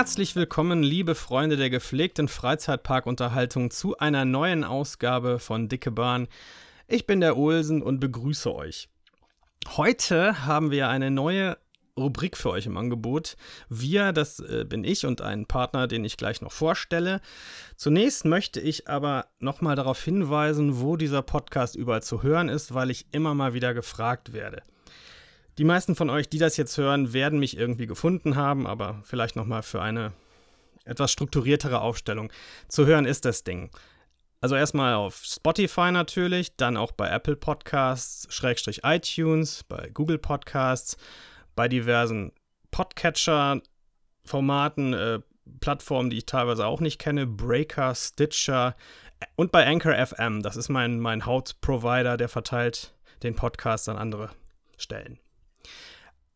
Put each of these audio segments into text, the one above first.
Herzlich willkommen, liebe Freunde der gepflegten Freizeitparkunterhaltung, zu einer neuen Ausgabe von Dicke Bahn. Ich bin der Olsen und begrüße euch. Heute haben wir eine neue Rubrik für euch im Angebot. Wir, das äh, bin ich und ein Partner, den ich gleich noch vorstelle. Zunächst möchte ich aber nochmal darauf hinweisen, wo dieser Podcast überall zu hören ist, weil ich immer mal wieder gefragt werde. Die meisten von euch, die das jetzt hören, werden mich irgendwie gefunden haben, aber vielleicht nochmal für eine etwas strukturiertere Aufstellung. Zu hören ist das Ding. Also erstmal auf Spotify natürlich, dann auch bei Apple Podcasts, Schrägstrich iTunes, bei Google Podcasts, bei diversen Podcatcher-Formaten, äh, Plattformen, die ich teilweise auch nicht kenne, Breaker, Stitcher und bei Anchor FM. Das ist mein, mein Hauptprovider, der verteilt den Podcast an andere Stellen.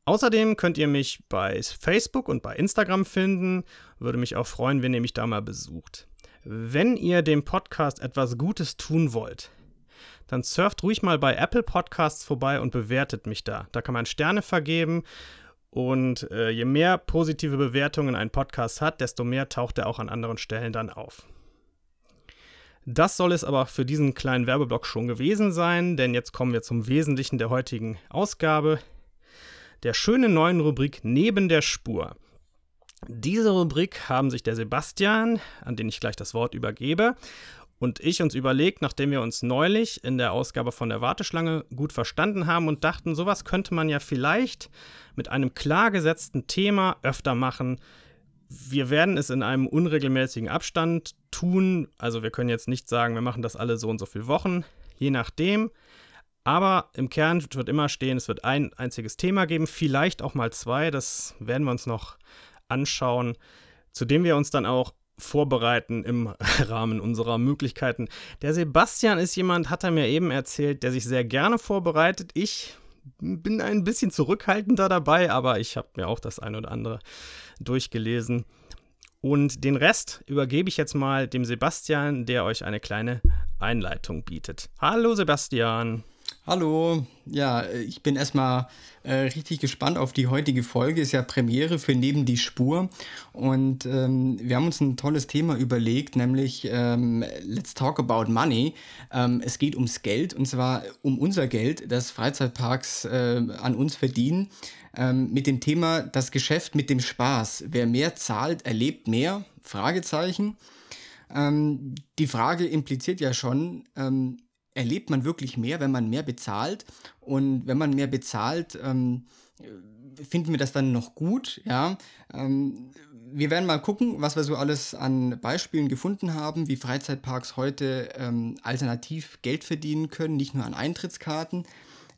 Außerdem könnt ihr mich bei Facebook und bei Instagram finden. Würde mich auch freuen, wenn ihr mich da mal besucht. Wenn ihr dem Podcast etwas Gutes tun wollt, dann surft ruhig mal bei Apple Podcasts vorbei und bewertet mich da. Da kann man Sterne vergeben und äh, je mehr positive Bewertungen ein Podcast hat, desto mehr taucht er auch an anderen Stellen dann auf. Das soll es aber für diesen kleinen Werbeblock schon gewesen sein, denn jetzt kommen wir zum Wesentlichen der heutigen Ausgabe, der schönen neuen Rubrik Neben der Spur. Diese Rubrik haben sich der Sebastian, an den ich gleich das Wort übergebe, und ich uns überlegt, nachdem wir uns neulich in der Ausgabe von der Warteschlange gut verstanden haben und dachten, sowas könnte man ja vielleicht mit einem klar gesetzten Thema öfter machen. Wir werden es in einem unregelmäßigen Abstand tun. Also wir können jetzt nicht sagen, wir machen das alle so und so viele Wochen, je nachdem. Aber im Kern wird immer stehen, es wird ein einziges Thema geben, vielleicht auch mal zwei. Das werden wir uns noch anschauen, zu dem wir uns dann auch vorbereiten im Rahmen unserer Möglichkeiten. Der Sebastian ist jemand, hat er mir eben erzählt, der sich sehr gerne vorbereitet. Ich bin ein bisschen zurückhaltender dabei, aber ich habe mir auch das ein oder andere durchgelesen. Und den Rest übergebe ich jetzt mal dem Sebastian, der euch eine kleine Einleitung bietet. Hallo Sebastian. Hallo, ja, ich bin erstmal äh, richtig gespannt auf die heutige Folge. Ist ja Premiere für Neben die Spur. Und ähm, wir haben uns ein tolles Thema überlegt, nämlich ähm, Let's Talk About Money. Ähm, es geht ums Geld und zwar um unser Geld, das Freizeitparks äh, an uns verdienen. Ähm, mit dem Thema Das Geschäft mit dem Spaß. Wer mehr zahlt, erlebt mehr? Fragezeichen. Ähm, die Frage impliziert ja schon, ähm, erlebt man wirklich mehr, wenn man mehr bezahlt. Und wenn man mehr bezahlt, ähm, finden wir das dann noch gut, ja. Ähm, wir werden mal gucken, was wir so alles an Beispielen gefunden haben, wie Freizeitparks heute ähm, alternativ Geld verdienen können, nicht nur an Eintrittskarten.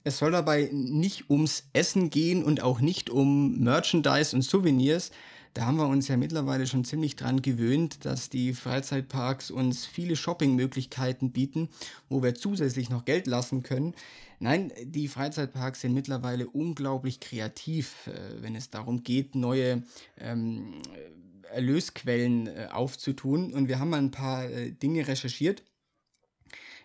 Es soll dabei nicht ums Essen gehen und auch nicht um Merchandise und Souvenirs, da haben wir uns ja mittlerweile schon ziemlich dran gewöhnt, dass die Freizeitparks uns viele Shoppingmöglichkeiten bieten, wo wir zusätzlich noch Geld lassen können. Nein, die Freizeitparks sind mittlerweile unglaublich kreativ, äh, wenn es darum geht, neue ähm, Erlösquellen äh, aufzutun. Und wir haben mal ein paar äh, Dinge recherchiert.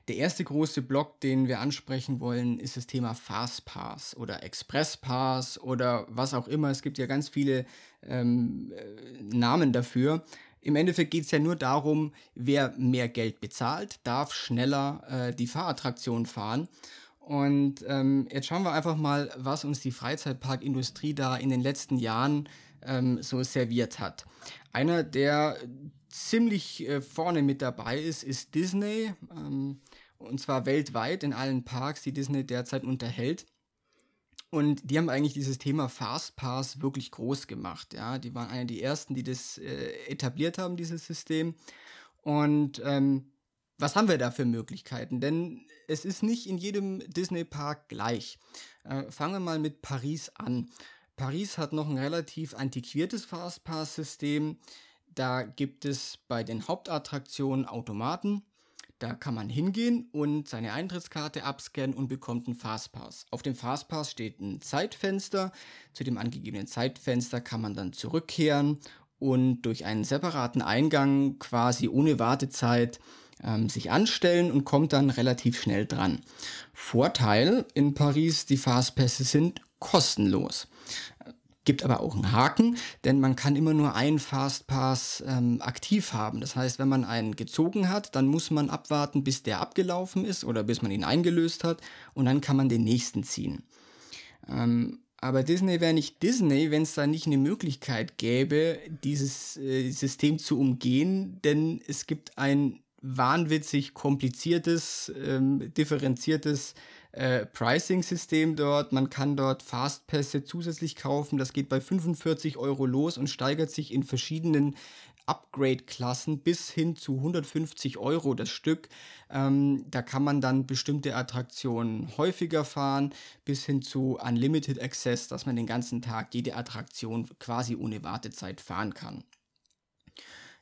Der erste große Block, den wir ansprechen wollen, ist das Thema Fastpass oder Expresspass oder was auch immer. Es gibt ja ganz viele ähm, äh, Namen dafür. Im Endeffekt geht es ja nur darum, wer mehr Geld bezahlt, darf schneller äh, die Fahrattraktion fahren. Und ähm, jetzt schauen wir einfach mal, was uns die Freizeitparkindustrie da in den letzten Jahren ähm, so serviert hat. Einer, der ziemlich äh, vorne mit dabei ist, ist Disney. Ähm, und zwar weltweit in allen Parks, die Disney derzeit unterhält. Und die haben eigentlich dieses Thema Fastpass wirklich groß gemacht. Ja, die waren einer der ersten, die das äh, etabliert haben, dieses System. Und ähm, was haben wir da für Möglichkeiten? Denn es ist nicht in jedem Disney-Park gleich. Äh, fangen wir mal mit Paris an. Paris hat noch ein relativ antiquiertes Fastpass-System. Da gibt es bei den Hauptattraktionen Automaten da kann man hingehen und seine Eintrittskarte abscannen und bekommt einen Fastpass. Auf dem Fastpass steht ein Zeitfenster. Zu dem angegebenen Zeitfenster kann man dann zurückkehren und durch einen separaten Eingang quasi ohne Wartezeit ähm, sich anstellen und kommt dann relativ schnell dran. Vorteil in Paris, die Fastpässe sind kostenlos. Gibt aber auch einen Haken, denn man kann immer nur einen Fastpass ähm, aktiv haben. Das heißt, wenn man einen gezogen hat, dann muss man abwarten, bis der abgelaufen ist oder bis man ihn eingelöst hat und dann kann man den nächsten ziehen. Ähm, aber Disney wäre nicht Disney, wenn es da nicht eine Möglichkeit gäbe, dieses äh, System zu umgehen, denn es gibt ein wahnwitzig kompliziertes, ähm, differenziertes äh, Pricing-System dort. Man kann dort Fastpässe zusätzlich kaufen. Das geht bei 45 Euro los und steigert sich in verschiedenen Upgrade-Klassen bis hin zu 150 Euro das Stück. Ähm, da kann man dann bestimmte Attraktionen häufiger fahren, bis hin zu Unlimited Access, dass man den ganzen Tag jede Attraktion quasi ohne Wartezeit fahren kann.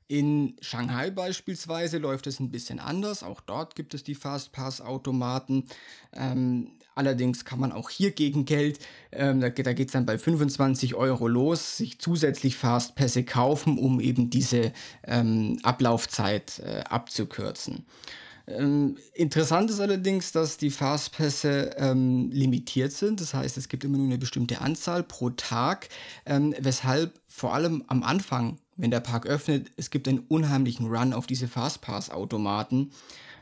In Shanghai beispielsweise läuft es ein bisschen anders. Auch dort gibt es die Fastpass-Automaten. Ähm, allerdings kann man auch hier gegen Geld, ähm, da, geht es dann bei 25 Euro los, sich zusätzlich Fastpässe kaufen, um eben diese ähm, Ablaufzeit äh, abzukürzen. Ähm, interessant ist allerdings, dass die Fastpässe ähm, limitiert sind. Das heißt, es gibt immer nur eine bestimmte Anzahl pro Tag, ähm, weshalb vor allem am Anfang wenn der Park öffnet, es gibt einen unheimlichen Run auf diese Fastpass-Automaten,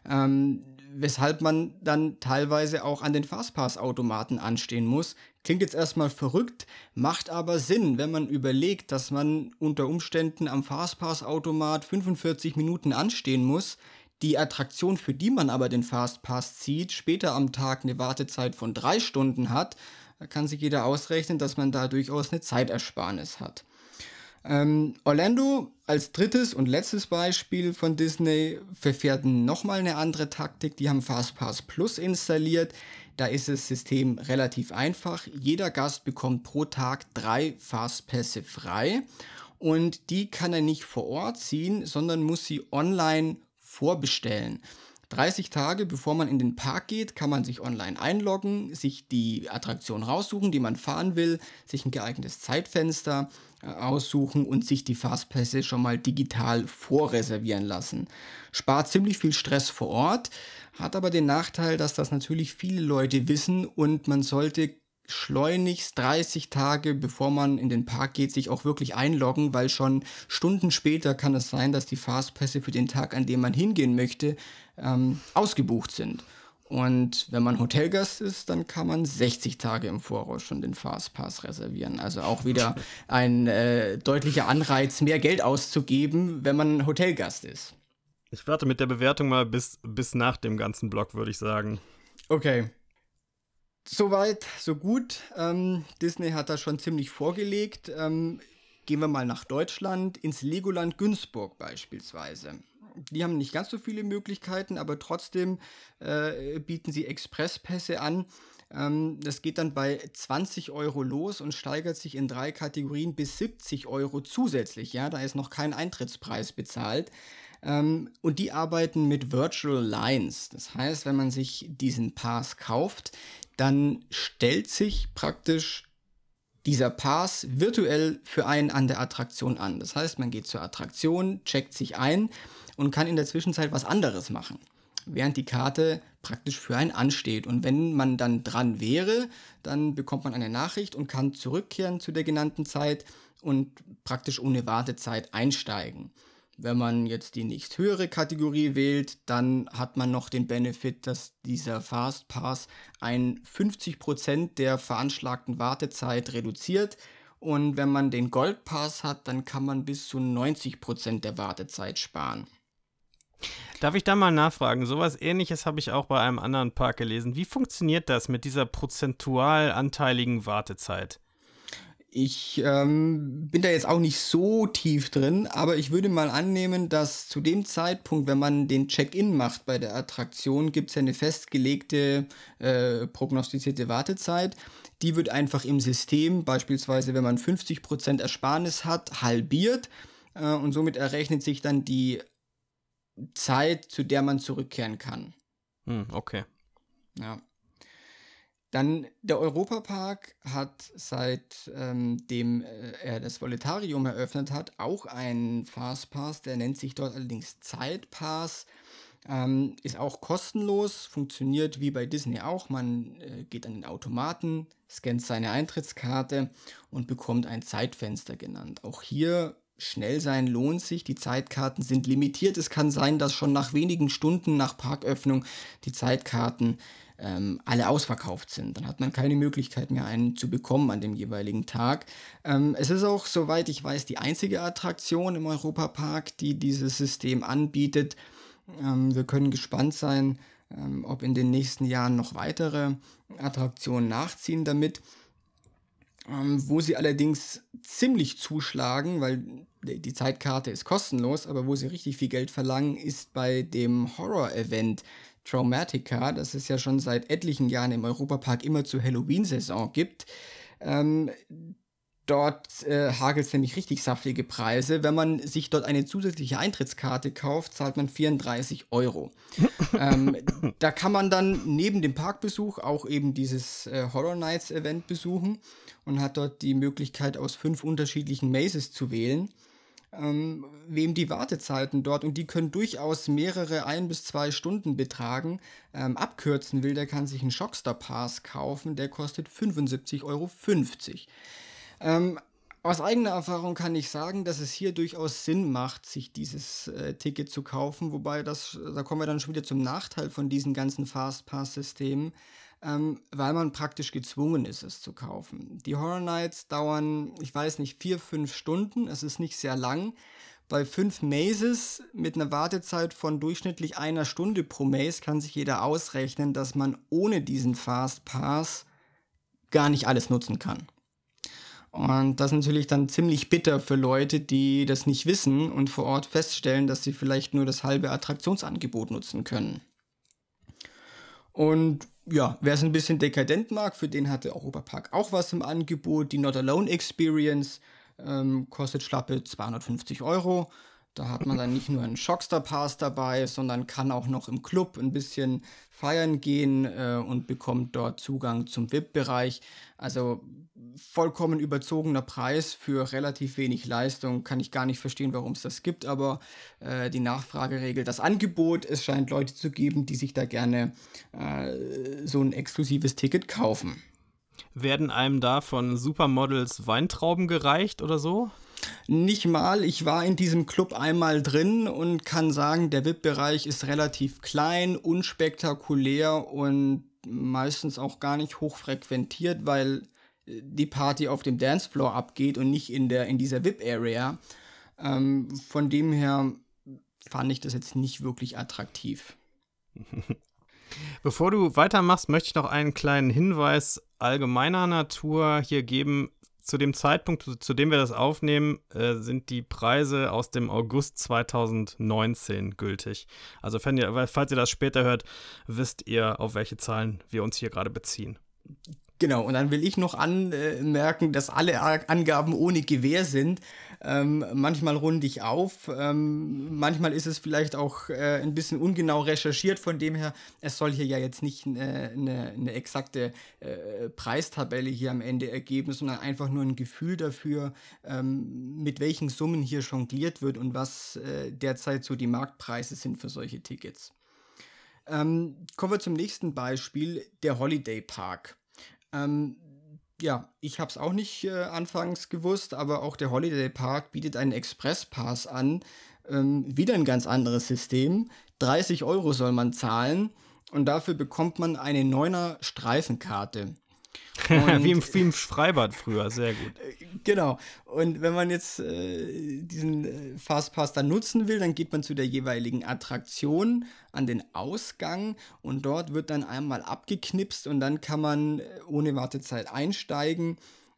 ähm, weshalb man dann teilweise auch an den Fastpass-Automaten anstehen muss. Klingt jetzt erstmal verrückt, macht aber Sinn, wenn man überlegt, dass man unter Umständen am Fastpass-Automat 45 Minuten anstehen muss, die Attraktion, für die man aber den Fastpass zieht, später am Tag eine Wartezeit von drei Stunden hat, kann sich jeder ausrechnen, dass man da durchaus eine Zeitersparnis hat. Ähm, Orlando als drittes und letztes Beispiel von Disney verfährt nochmal eine andere Taktik. Die haben Fastpass Plus installiert. Da ist das System relativ einfach. Jeder Gast bekommt pro Tag drei Fastpässe frei und die kann er nicht vor Ort ziehen, sondern muss sie online vorbestellen. 30 Tage bevor man in den Park geht, kann man sich online einloggen, sich die Attraktion raussuchen, die man fahren will, sich ein geeignetes Zeitfenster äh, aussuchen und sich die Fastpässe schon mal digital vorreservieren lassen. Spart ziemlich viel Stress vor Ort, hat aber den Nachteil, dass das natürlich viele Leute wissen und man sollte schleunigst 30 Tage, bevor man in den Park geht, sich auch wirklich einloggen, weil schon Stunden später kann es sein, dass die Fastpässe für den Tag, an dem man hingehen möchte, ähm, ausgebucht sind. Und wenn man Hotelgast ist, dann kann man 60 Tage im Voraus schon den Fastpass reservieren. Also auch wieder ein äh, deutlicher Anreiz, mehr Geld auszugeben, wenn man Hotelgast ist. Ich warte mit der Bewertung mal bis, bis nach dem ganzen Blog, würde ich sagen. Okay. Soweit, so gut. Ähm, Disney hat da schon ziemlich vorgelegt. Ähm, gehen wir mal nach Deutschland, ins Legoland Günzburg beispielsweise. Die haben nicht ganz so viele Möglichkeiten, aber trotzdem äh, bieten sie Expresspässe an. Ähm, das geht dann bei 20 Euro los und steigert sich in drei Kategorien bis 70 Euro zusätzlich. Ja, da ist noch kein Eintrittspreis bezahlt. Ähm, und die arbeiten mit Virtual Lines. Das heißt, wenn man sich diesen Pass kauft, dann stellt sich praktisch dieser Pass virtuell für einen an der Attraktion an. Das heißt, man geht zur Attraktion, checkt sich ein und kann in der Zwischenzeit was anderes machen, während die Karte praktisch für einen ansteht. Und wenn man dann dran wäre, dann bekommt man eine Nachricht und kann zurückkehren zu der genannten Zeit und praktisch ohne Wartezeit einsteigen. Wenn man jetzt die nächsthöhere Kategorie wählt, dann hat man noch den Benefit, dass dieser Fastpass ein 50% der veranschlagten Wartezeit reduziert. Und wenn man den Goldpass hat, dann kann man bis zu 90% der Wartezeit sparen. Darf ich da mal nachfragen? Sowas ähnliches habe ich auch bei einem anderen Park gelesen. Wie funktioniert das mit dieser prozentual anteiligen Wartezeit? Ich ähm, bin da jetzt auch nicht so tief drin, aber ich würde mal annehmen, dass zu dem Zeitpunkt, wenn man den Check-in macht bei der Attraktion, gibt es ja eine festgelegte äh, prognostizierte Wartezeit. Die wird einfach im System, beispielsweise wenn man 50% Ersparnis hat, halbiert äh, und somit errechnet sich dann die Zeit, zu der man zurückkehren kann. Hm, okay. Ja. Dann der Europapark hat seitdem ähm, äh, er das Voletarium eröffnet hat, auch einen Fastpass, der nennt sich dort allerdings Zeitpass. Ähm, ist auch kostenlos, funktioniert wie bei Disney auch. Man äh, geht an den Automaten, scannt seine Eintrittskarte und bekommt ein Zeitfenster genannt. Auch hier schnell sein lohnt sich. Die Zeitkarten sind limitiert. Es kann sein, dass schon nach wenigen Stunden nach Parköffnung die Zeitkarten ähm, alle ausverkauft sind. Dann hat man keine Möglichkeit mehr, einen zu bekommen an dem jeweiligen Tag. Ähm, es ist auch, soweit ich weiß, die einzige Attraktion im Europapark, die dieses System anbietet. Ähm, wir können gespannt sein, ähm, ob in den nächsten Jahren noch weitere Attraktionen nachziehen damit. Ähm, wo sie allerdings ziemlich zuschlagen, weil die Zeitkarte ist kostenlos, aber wo sie richtig viel Geld verlangen, ist bei dem Horror-Event Traumatica, das es ja schon seit etlichen Jahren im Europapark immer zur Halloween-Saison gibt. Ähm, dort äh, hagelt es nämlich richtig saftige Preise. Wenn man sich dort eine zusätzliche Eintrittskarte kauft, zahlt man 34 Euro. ähm, da kann man dann neben dem Parkbesuch auch eben dieses äh, Horror Nights Event besuchen und hat dort die Möglichkeit, aus fünf unterschiedlichen Mazes zu wählen ähm, wem die Wartezeiten dort, und die können durchaus mehrere ein bis zwei Stunden betragen, ähm, abkürzen will, der kann sich einen Shockstar Pass kaufen, der kostet 75,50 Euro. Ähm, aus eigener Erfahrung kann ich sagen, dass es hier durchaus Sinn macht, sich dieses äh, Ticket zu kaufen, wobei das, da kommen wir dann schon wieder zum Nachteil von diesen ganzen Fastpass-Systemen ähm, weil man praktisch gezwungen ist, es zu kaufen. Die Horror Nights dauern, ich weiß nicht, vier, fünf Stunden. Es ist nicht sehr lang. Bei fünf Mazes mit einer Wartezeit von durchschnittlich einer Stunde pro Maze kann sich jeder ausrechnen, dass man ohne diesen Fast Pass gar nicht alles nutzen kann. Und das ist natürlich dann ziemlich bitter für Leute, die das nicht wissen und vor Ort feststellen, dass sie vielleicht nur das halbe Attraktionsangebot nutzen können. Und ja, wer es ein bisschen dekadent mag, für den hatte Europapark auch was im Angebot. Die Not Alone Experience ähm, kostet schlappe 250 Euro. Da hat man dann nicht nur einen Shockstar Pass dabei, sondern kann auch noch im Club ein bisschen feiern gehen äh, und bekommt dort Zugang zum VIP-Bereich. Also vollkommen überzogener Preis für relativ wenig Leistung. Kann ich gar nicht verstehen, warum es das gibt, aber äh, die Nachfrage regelt das Angebot. Es scheint Leute zu geben, die sich da gerne äh, so ein exklusives Ticket kaufen. Werden einem da von Supermodels Weintrauben gereicht oder so? Nicht mal, ich war in diesem Club einmal drin und kann sagen, der VIP-Bereich ist relativ klein, unspektakulär und meistens auch gar nicht hochfrequentiert, weil die Party auf dem Dancefloor abgeht und nicht in, der, in dieser VIP-Area. Ähm, von dem her fand ich das jetzt nicht wirklich attraktiv. Bevor du weitermachst, möchte ich noch einen kleinen Hinweis allgemeiner Natur hier geben zu dem Zeitpunkt, zu, dem wir das aufnehmen, äh, sind die Preise aus dem August 2019 gültig. Also, ihr, falls ihr das später hört, wisst ihr, auf welche Zahlen wir uns hier gerade beziehen. Genau, und dann will ich noch anmerken, dass alle Angaben ohne Gewähr sind. Ähm, manchmal runde ich auf, ähm, manchmal ist es vielleicht auch äh, ein bisschen ungenau recherchiert, von dem her, es soll hier ja jetzt nicht eine, eine, eine exakte äh, Preistabelle hier am Ende ergeben, sondern einfach nur ein Gefühl dafür, ähm, mit welchen Summen hier jongliert wird und was äh, derzeit so die Marktpreise sind für solche Tickets. Ähm, kommen wir zum nächsten Beispiel, der Holiday Park. Ähm, ja, ich habe es auch nicht äh, anfangs gewusst, aber auch der Holiday Park bietet einen Express-Pass an. Ähm, wieder ein ganz anderes System. 30 Euro soll man zahlen und dafür bekommt man eine 9er Streifenkarte. wie, im, wie im Freibad früher, sehr gut. Äh, genau. Und wenn man jetzt äh, diesen äh, Fastpass dann nutzen will, dann geht man zu der jeweiligen Attraktion an den Ausgang und dort wird dann einmal abgeknipst und dann kann man äh, ohne Wartezeit einsteigen.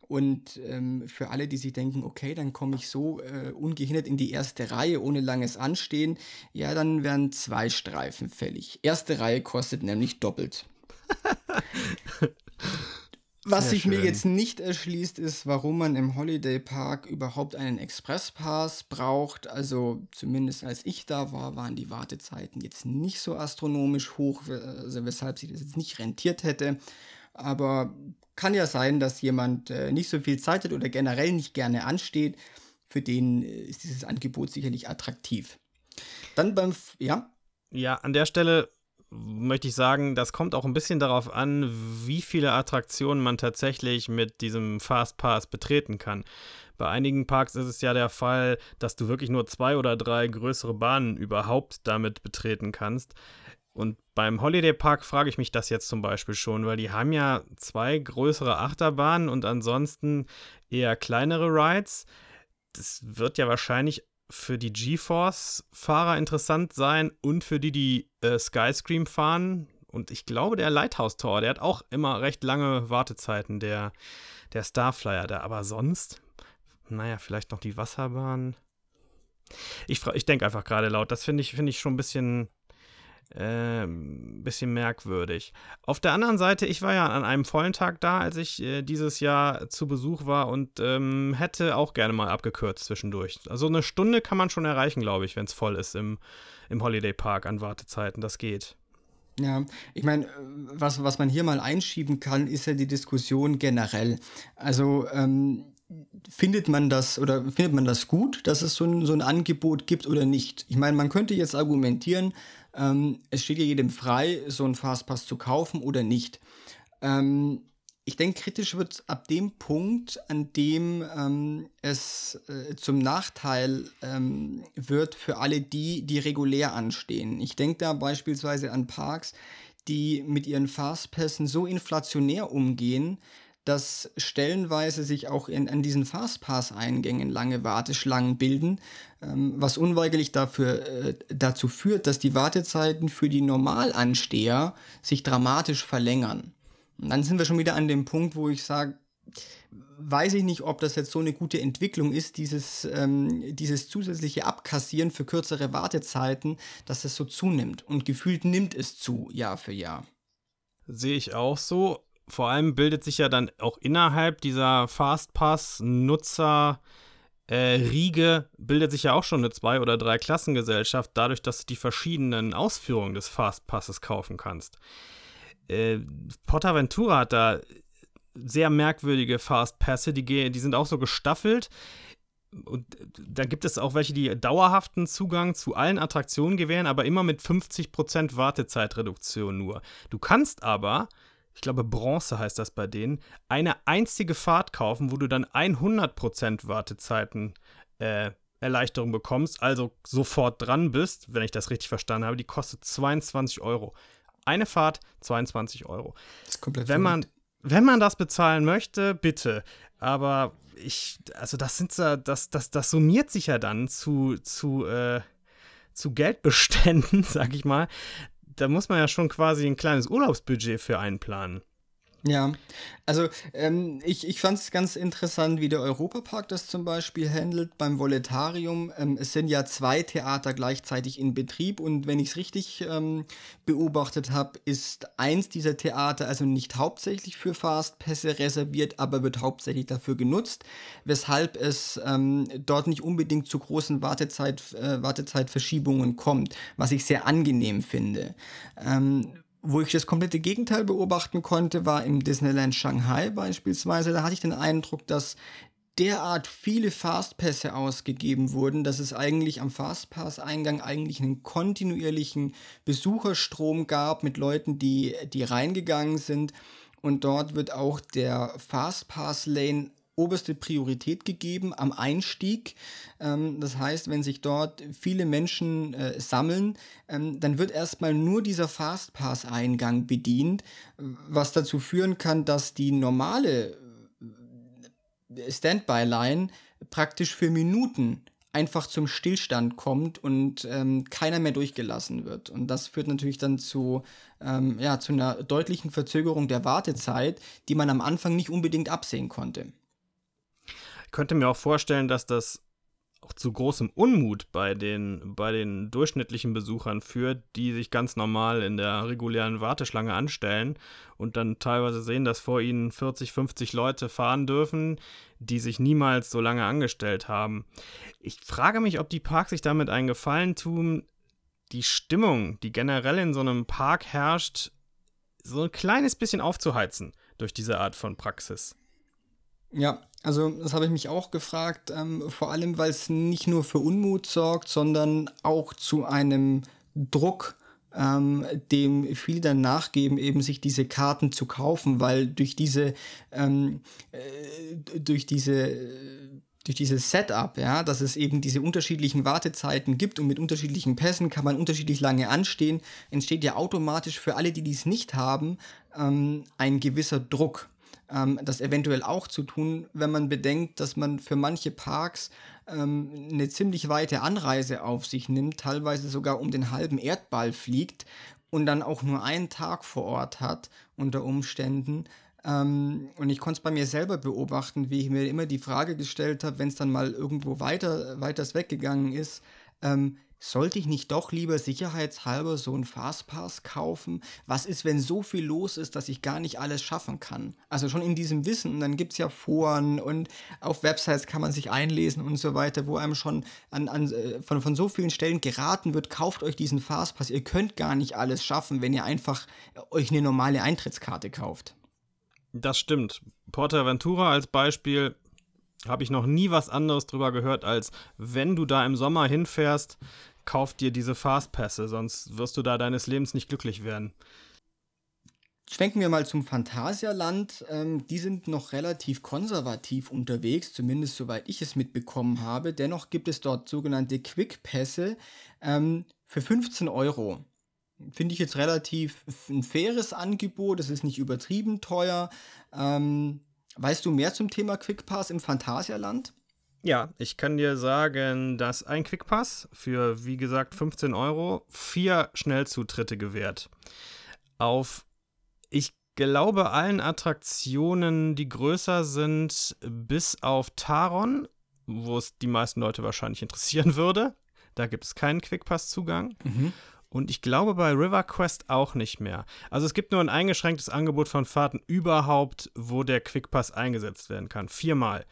Und ähm, für alle, die sich denken, okay, dann komme ich so äh, ungehindert in die erste Reihe ohne langes Anstehen, ja, dann werden zwei Streifen fällig. Erste Reihe kostet nämlich doppelt. Was sich mir jetzt nicht erschließt, ist, warum man im Holiday Park überhaupt einen Expresspass braucht. Also zumindest als ich da war, waren die Wartezeiten jetzt nicht so astronomisch hoch, also weshalb sich das jetzt nicht rentiert hätte. Aber kann ja sein, dass jemand äh, nicht so viel Zeit hat oder generell nicht gerne ansteht. Für den äh, ist dieses Angebot sicherlich attraktiv. Dann beim, F ja. Ja, an der Stelle möchte ich sagen, das kommt auch ein bisschen darauf an, wie viele Attraktionen man tatsächlich mit diesem Fastpass betreten kann. Bei einigen Parks ist es ja der Fall, dass du wirklich nur zwei oder drei größere Bahnen überhaupt damit betreten kannst. Und beim Holiday Park frage ich mich das jetzt zum Beispiel schon, weil die haben ja zwei größere Achterbahnen und ansonsten eher kleinere Rides. Das wird ja wahrscheinlich für die GeForce-Fahrer interessant sein und für die, die äh, Skyscream fahren. Und ich glaube, der Lighthouse Tower, der hat auch immer recht lange Wartezeiten, der, der Starflyer da. Aber sonst, naja, vielleicht noch die Wasserbahn. Ich, ich denke einfach gerade laut. Das finde ich, find ich schon ein bisschen äh, bisschen merkwürdig. Auf der anderen Seite, ich war ja an einem vollen Tag da, als ich äh, dieses Jahr zu Besuch war und ähm, hätte auch gerne mal abgekürzt zwischendurch. Also eine Stunde kann man schon erreichen, glaube ich, wenn es voll ist im, im Holiday Park an Wartezeiten. Das geht. Ja, ich meine, was, was man hier mal einschieben kann, ist ja die Diskussion generell. Also ähm, findet man das oder findet man das gut, dass es so ein, so ein Angebot gibt oder nicht? Ich meine, man könnte jetzt argumentieren, ähm, es steht ja jedem frei, so einen Fastpass zu kaufen oder nicht. Ähm, ich denke, kritisch wird es ab dem Punkt, an dem ähm, es äh, zum Nachteil ähm, wird für alle die, die regulär anstehen. Ich denke da beispielsweise an Parks, die mit ihren Fastpässen so inflationär umgehen, dass stellenweise sich auch in, an diesen Fastpass-Eingängen lange Warteschlangen bilden, ähm, was unweigerlich dafür, äh, dazu führt, dass die Wartezeiten für die Normalansteher sich dramatisch verlängern. Und dann sind wir schon wieder an dem Punkt, wo ich sage, weiß ich nicht, ob das jetzt so eine gute Entwicklung ist, dieses, ähm, dieses zusätzliche Abkassieren für kürzere Wartezeiten, dass es so zunimmt. Und gefühlt nimmt es zu, Jahr für Jahr. Sehe ich auch so vor allem bildet sich ja dann auch innerhalb dieser Fastpass-Nutzer- äh, Riege bildet sich ja auch schon eine Zwei- oder Drei-Klassengesellschaft, dadurch, dass du die verschiedenen Ausführungen des Fastpasses kaufen kannst. Äh, Portaventura hat da sehr merkwürdige Fastpässe, die, die sind auch so gestaffelt. Und da gibt es auch welche, die dauerhaften Zugang zu allen Attraktionen gewähren, aber immer mit 50% Wartezeitreduktion nur. Du kannst aber ich glaube Bronze heißt das bei denen, eine einzige Fahrt kaufen, wo du dann 100% Wartezeiten äh, Erleichterung bekommst, also sofort dran bist, wenn ich das richtig verstanden habe, die kostet 22 Euro. Eine Fahrt, 22 Euro. Das ist komplett wenn man, wenn man das bezahlen möchte, bitte. Aber ich, also das sind das, das, das summiert sich ja dann zu, zu, äh, zu Geldbeständen, sag ich mal, da muss man ja schon quasi ein kleines Urlaubsbudget für einplanen. Ja, also ähm, ich, ich fand es ganz interessant, wie der Europapark das zum Beispiel handelt beim Voletarium. Ähm, es sind ja zwei Theater gleichzeitig in Betrieb und wenn ich es richtig ähm, beobachtet habe, ist eins dieser Theater also nicht hauptsächlich für Fastpässe reserviert, aber wird hauptsächlich dafür genutzt, weshalb es ähm, dort nicht unbedingt zu großen Wartezeit, äh, Wartezeitverschiebungen kommt, was ich sehr angenehm finde. Wo ich das komplette Gegenteil beobachten konnte, war im Disneyland Shanghai beispielsweise. Da hatte ich den Eindruck, dass derart viele Fastpässe ausgegeben wurden, dass es eigentlich am Fastpass-Eingang eigentlich einen kontinuierlichen Besucherstrom gab mit Leuten, die, die reingegangen sind. Und dort wird auch der Fastpass-Lane oberste Priorität gegeben am Einstieg. Ähm, das heißt, wenn sich dort viele Menschen äh, sammeln, ähm, dann wird erstmal nur dieser Fastpass-Eingang bedient, was dazu führen kann, dass die normale äh, Standby-Line praktisch für Minuten einfach zum Stillstand kommt und ähm, keiner mehr durchgelassen wird. Und das führt natürlich dann zu, ähm, ja, zu einer deutlichen Verzögerung der Wartezeit, die man am Anfang nicht unbedingt absehen konnte. Könnte mir auch vorstellen, dass das auch zu großem Unmut bei den, bei den durchschnittlichen Besuchern führt, die sich ganz normal in der regulären Warteschlange anstellen und dann teilweise sehen, dass vor ihnen 40, 50 Leute fahren dürfen, die sich niemals so lange angestellt haben. Ich frage mich, ob die Parks sich damit einen Gefallen tun, die Stimmung, die generell in so einem Park herrscht, so ein kleines bisschen aufzuheizen durch diese Art von Praxis. Ja, also das habe ich mich auch gefragt, ähm, vor allem weil es nicht nur für Unmut sorgt, sondern auch zu einem Druck ähm, dem viele dann nachgeben, eben sich diese Karten zu kaufen, weil durch diese, ähm, äh, durch diese durch dieses Setup, ja, dass es eben diese unterschiedlichen Wartezeiten gibt und mit unterschiedlichen Pässen kann man unterschiedlich lange anstehen, entsteht ja automatisch für alle, die dies nicht haben, ähm, ein gewisser Druck. Ähm, das eventuell auch zu tun, wenn man bedenkt, dass man für manche Parks ähm, eine ziemlich weite Anreise auf sich nimmt, teilweise sogar um den halben Erdball fliegt und dann auch nur einen Tag vor Ort hat unter Umständen. Ähm, und ich konnte es bei mir selber beobachten, wie ich mir immer die Frage gestellt habe, wenn es dann mal irgendwo weiter, weiters weggegangen ist, ähm, sollte ich nicht doch lieber sicherheitshalber so einen Fastpass kaufen? Was ist, wenn so viel los ist, dass ich gar nicht alles schaffen kann? Also schon in diesem Wissen, dann gibt es ja Foren und auf Websites kann man sich einlesen und so weiter, wo einem schon an, an, äh, von, von so vielen Stellen geraten wird, kauft euch diesen Fastpass. Ihr könnt gar nicht alles schaffen, wenn ihr einfach euch eine normale Eintrittskarte kauft. Das stimmt. Portaventura als Beispiel habe ich noch nie was anderes drüber gehört, als wenn du da im Sommer hinfährst, kauf dir diese Fastpässe, sonst wirst du da deines Lebens nicht glücklich werden. Schwenken wir mal zum Phantasialand. Ähm, die sind noch relativ konservativ unterwegs, zumindest soweit ich es mitbekommen habe. Dennoch gibt es dort sogenannte Quick-Pässe ähm, für 15 Euro. Finde ich jetzt relativ ein faires Angebot. Es ist nicht übertrieben teuer. Ähm, weißt du mehr zum Thema Quickpass im Phantasialand? Ja, ich kann dir sagen, dass ein Quickpass für, wie gesagt, 15 Euro vier Schnellzutritte gewährt. Auf, ich glaube, allen Attraktionen, die größer sind, bis auf Taron, wo es die meisten Leute wahrscheinlich interessieren würde. Da gibt es keinen Quickpass-Zugang. Mhm. Und ich glaube bei River Quest auch nicht mehr. Also es gibt nur ein eingeschränktes Angebot von Fahrten überhaupt, wo der Quickpass eingesetzt werden kann. Viermal.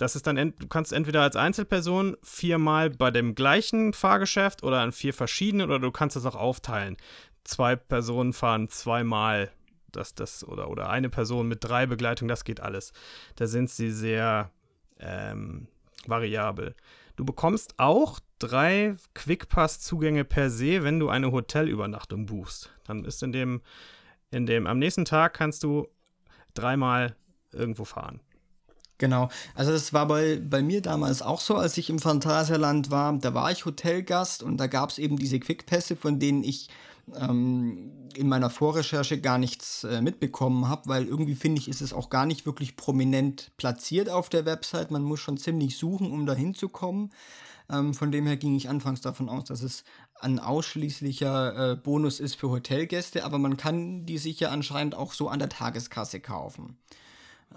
Das ist dann, du kannst entweder als Einzelperson viermal bei dem gleichen Fahrgeschäft oder an vier verschiedenen oder du kannst das auch aufteilen. Zwei Personen fahren zweimal das, das, oder, oder eine Person mit drei Begleitungen, das geht alles. Da sind sie sehr ähm, variabel. Du bekommst auch drei Quickpass-Zugänge per se, wenn du eine Hotelübernachtung buchst. Dann ist in dem, in dem, am nächsten Tag kannst du dreimal irgendwo fahren. Genau, also das war bei, bei mir damals auch so, als ich im Phantasialand war. Da war ich Hotelgast und da gab es eben diese Quickpässe, von denen ich ähm, in meiner Vorrecherche gar nichts äh, mitbekommen habe, weil irgendwie finde ich, ist es auch gar nicht wirklich prominent platziert auf der Website. Man muss schon ziemlich suchen, um da hinzukommen. Ähm, von dem her ging ich anfangs davon aus, dass es ein ausschließlicher äh, Bonus ist für Hotelgäste, aber man kann die sich ja anscheinend auch so an der Tageskasse kaufen.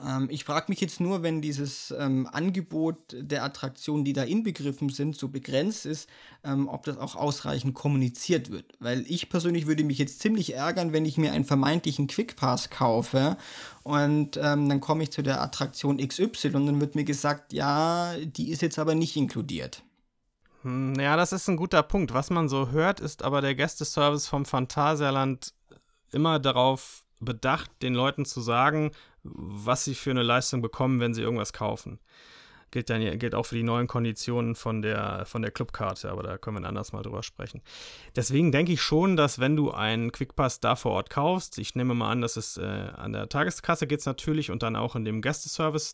Ähm, ich frage mich jetzt nur, wenn dieses ähm, Angebot der Attraktionen, die da inbegriffen sind, so begrenzt ist, ähm, ob das auch ausreichend kommuniziert wird. Weil ich persönlich würde mich jetzt ziemlich ärgern, wenn ich mir einen vermeintlichen Quickpass kaufe und ähm, dann komme ich zu der Attraktion XY und dann wird mir gesagt, ja, die ist jetzt aber nicht inkludiert. Hm, ja, das ist ein guter Punkt. Was man so hört, ist aber der Gästeservice vom Phantasialand immer darauf bedacht, den Leuten zu sagen, was sie für eine Leistung bekommen, wenn sie irgendwas kaufen. Gilt, dann, gilt auch für die neuen Konditionen von der, von der Clubkarte, aber da können wir ein anderes Mal drüber sprechen. Deswegen denke ich schon, dass wenn du einen Quickpass da vor Ort kaufst, ich nehme mal an, dass es äh, an der Tageskasse geht natürlich und dann auch in dem Gästeservice,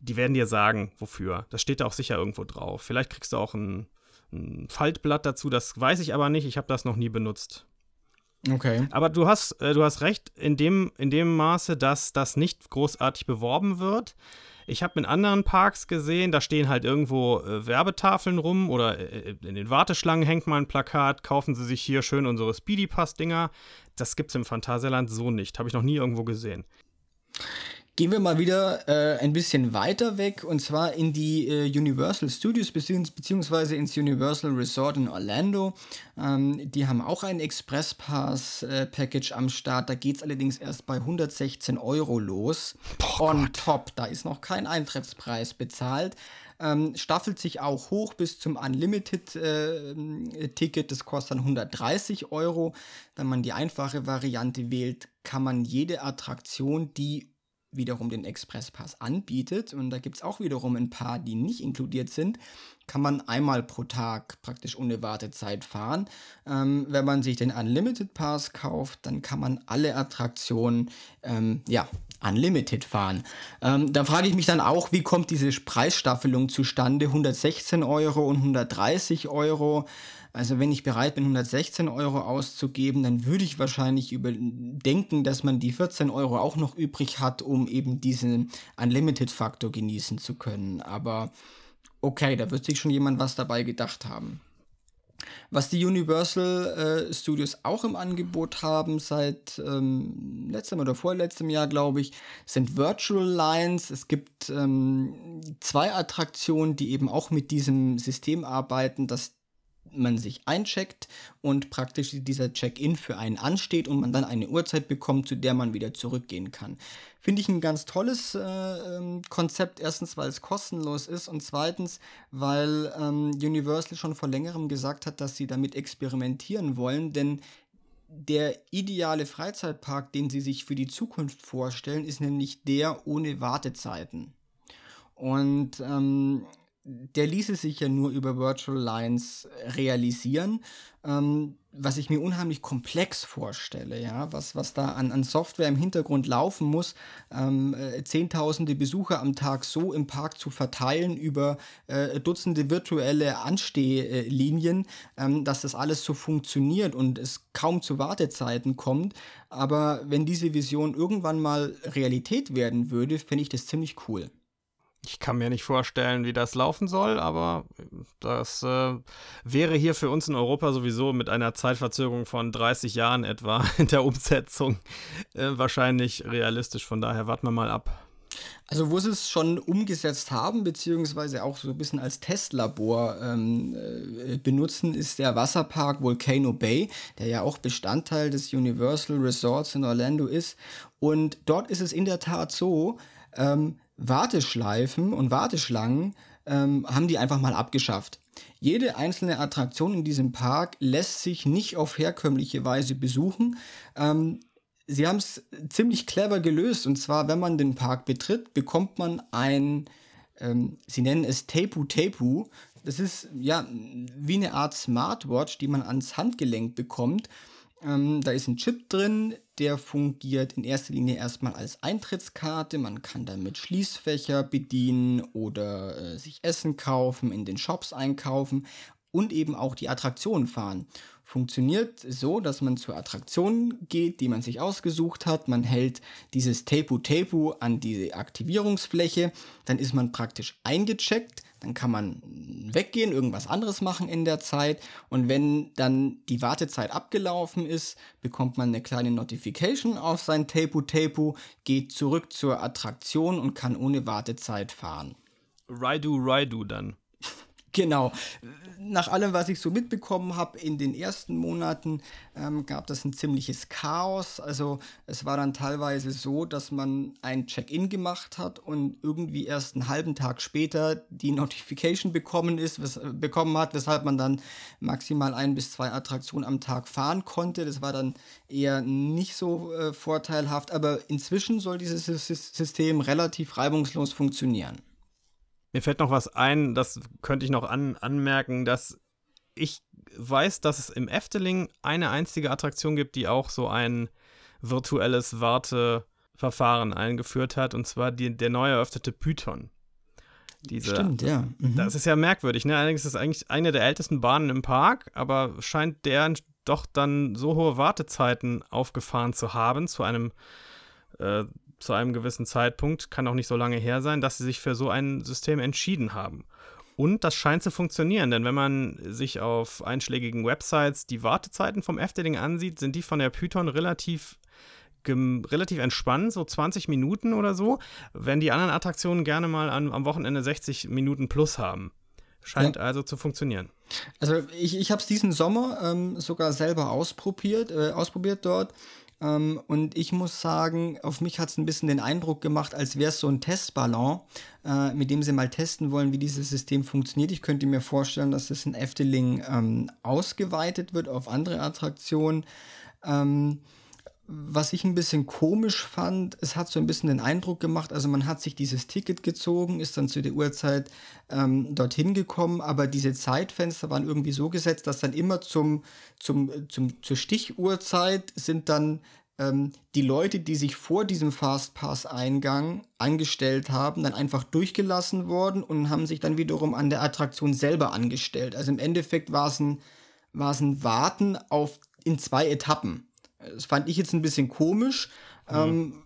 die werden dir sagen, wofür. Das steht da auch sicher irgendwo drauf. Vielleicht kriegst du auch ein, ein Faltblatt dazu, das weiß ich aber nicht, ich habe das noch nie benutzt. Okay. Aber du hast, äh, du hast recht in dem, in dem Maße, dass das nicht großartig beworben wird. Ich habe in anderen Parks gesehen, da stehen halt irgendwo äh, Werbetafeln rum oder äh, in den Warteschlangen hängt mal ein Plakat, kaufen Sie sich hier schön unsere Speedy Pass-Dinger. Das gibt es im Phantasialand so nicht. Habe ich noch nie irgendwo gesehen. Gehen wir mal wieder äh, ein bisschen weiter weg und zwar in die äh, Universal Studios beziehungsweise ins Universal Resort in Orlando. Ähm, die haben auch ein Express Pass äh, Package am Start. Da geht es allerdings erst bei 116 Euro los. Boah, On Gott. top, da ist noch kein Eintrittspreis bezahlt. Ähm, staffelt sich auch hoch bis zum Unlimited-Ticket. Äh, das kostet dann 130 Euro. Wenn man die einfache Variante wählt, kann man jede Attraktion, die wiederum den Expresspass anbietet, und da gibt es auch wiederum ein paar, die nicht inkludiert sind, kann man einmal pro Tag praktisch ohne Wartezeit fahren. Ähm, wenn man sich den Unlimited Pass kauft, dann kann man alle Attraktionen ähm, ja, Unlimited fahren. Ähm, da frage ich mich dann auch, wie kommt diese Preisstaffelung zustande? 116 Euro und 130 Euro. Also wenn ich bereit bin, 116 Euro auszugeben, dann würde ich wahrscheinlich überdenken, dass man die 14 Euro auch noch übrig hat, um eben diesen Unlimited-Faktor genießen zu können. Aber okay, da wird sich schon jemand was dabei gedacht haben. Was die Universal äh, Studios auch im Angebot haben seit ähm, letztem oder vorletztem Jahr, glaube ich, sind Virtual Lines. Es gibt ähm, zwei Attraktionen, die eben auch mit diesem System arbeiten, dass man sich eincheckt und praktisch dieser Check-in für einen ansteht und man dann eine Uhrzeit bekommt, zu der man wieder zurückgehen kann. Finde ich ein ganz tolles äh, ähm, Konzept. Erstens, weil es kostenlos ist und zweitens, weil ähm, Universal schon vor längerem gesagt hat, dass sie damit experimentieren wollen, denn der ideale Freizeitpark, den sie sich für die Zukunft vorstellen, ist nämlich der ohne Wartezeiten. Und ähm, der ließe sich ja nur über Virtual Lines realisieren, ähm, was ich mir unheimlich komplex vorstelle, ja, was, was da an, an Software im Hintergrund laufen muss, ähm, äh, zehntausende Besucher am Tag so im Park zu verteilen über äh, Dutzende virtuelle Anstehlinien, ähm, dass das alles so funktioniert und es kaum zu Wartezeiten kommt. Aber wenn diese Vision irgendwann mal Realität werden würde, fände ich das ziemlich cool. Ich kann mir nicht vorstellen, wie das laufen soll, aber das äh, wäre hier für uns in Europa sowieso mit einer Zeitverzögerung von 30 Jahren etwa in der Umsetzung äh, wahrscheinlich realistisch. Von daher warten wir mal ab. Also wo sie es schon umgesetzt haben, beziehungsweise auch so ein bisschen als Testlabor ähm, äh, benutzen, ist der Wasserpark Volcano Bay, der ja auch Bestandteil des Universal Resorts in Orlando ist. Und dort ist es in der Tat so, ähm, Warteschleifen und Warteschlangen ähm, haben die einfach mal abgeschafft. Jede einzelne Attraktion in diesem Park lässt sich nicht auf herkömmliche Weise besuchen. Ähm, sie haben es ziemlich clever gelöst. Und zwar, wenn man den Park betritt, bekommt man ein, ähm, sie nennen es Tepu Tepu. Das ist ja wie eine Art Smartwatch, die man ans Handgelenk bekommt. Ähm, da ist ein Chip drin, der fungiert in erster Linie erstmal als Eintrittskarte. Man kann damit Schließfächer bedienen oder äh, sich Essen kaufen, in den Shops einkaufen und eben auch die Attraktionen fahren. Funktioniert so, dass man zur Attraktion geht, die man sich ausgesucht hat. Man hält dieses Tepu Tepu an diese Aktivierungsfläche. Dann ist man praktisch eingecheckt dann kann man weggehen, irgendwas anderes machen in der Zeit. Und wenn dann die Wartezeit abgelaufen ist, bekommt man eine kleine Notification auf sein Tapu Tapu, geht zurück zur Attraktion und kann ohne Wartezeit fahren. Raidu Raidu dann. Genau. Nach allem, was ich so mitbekommen habe, in den ersten Monaten ähm, gab es ein ziemliches Chaos. Also es war dann teilweise so, dass man ein Check-in gemacht hat und irgendwie erst einen halben Tag später die Notification bekommen ist, wes bekommen hat, weshalb man dann maximal ein bis zwei Attraktionen am Tag fahren konnte. Das war dann eher nicht so äh, vorteilhaft, aber inzwischen soll dieses System relativ reibungslos funktionieren. Mir fällt noch was ein, das könnte ich noch an, anmerken, dass ich weiß, dass es im Efteling eine einzige Attraktion gibt, die auch so ein virtuelles Warteverfahren eingeführt hat, und zwar die, der neu eröffnete Python. Diese, Stimmt, ja. Mhm. Das ist ja merkwürdig, ne? Allerdings ist es eigentlich eine der ältesten Bahnen im Park, aber scheint der doch dann so hohe Wartezeiten aufgefahren zu haben zu einem äh, zu einem gewissen Zeitpunkt, kann auch nicht so lange her sein, dass sie sich für so ein System entschieden haben. Und das scheint zu funktionieren, denn wenn man sich auf einschlägigen Websites die Wartezeiten vom Efteling ansieht, sind die von der Python relativ relativ entspannt, so 20 Minuten oder so, wenn die anderen Attraktionen gerne mal an, am Wochenende 60 Minuten plus haben. Scheint ja. also zu funktionieren. Also ich, ich habe es diesen Sommer ähm, sogar selber ausprobiert, äh, ausprobiert dort ähm, und ich muss sagen, auf mich hat es ein bisschen den Eindruck gemacht, als wäre es so ein Testballon, äh, mit dem sie mal testen wollen, wie dieses System funktioniert. Ich könnte mir vorstellen, dass es in Efteling ähm, ausgeweitet wird auf andere Attraktionen. Ähm, was ich ein bisschen komisch fand, es hat so ein bisschen den Eindruck gemacht, also man hat sich dieses Ticket gezogen, ist dann zu der Uhrzeit ähm, dorthin gekommen, aber diese Zeitfenster waren irgendwie so gesetzt, dass dann immer zum, zum, zum, zur Stichuhrzeit sind dann ähm, die Leute, die sich vor diesem Fastpass-Eingang angestellt haben, dann einfach durchgelassen worden und haben sich dann wiederum an der Attraktion selber angestellt. Also im Endeffekt war es ein, ein Warten auf in zwei Etappen. Das fand ich jetzt ein bisschen komisch. Mhm. Ähm,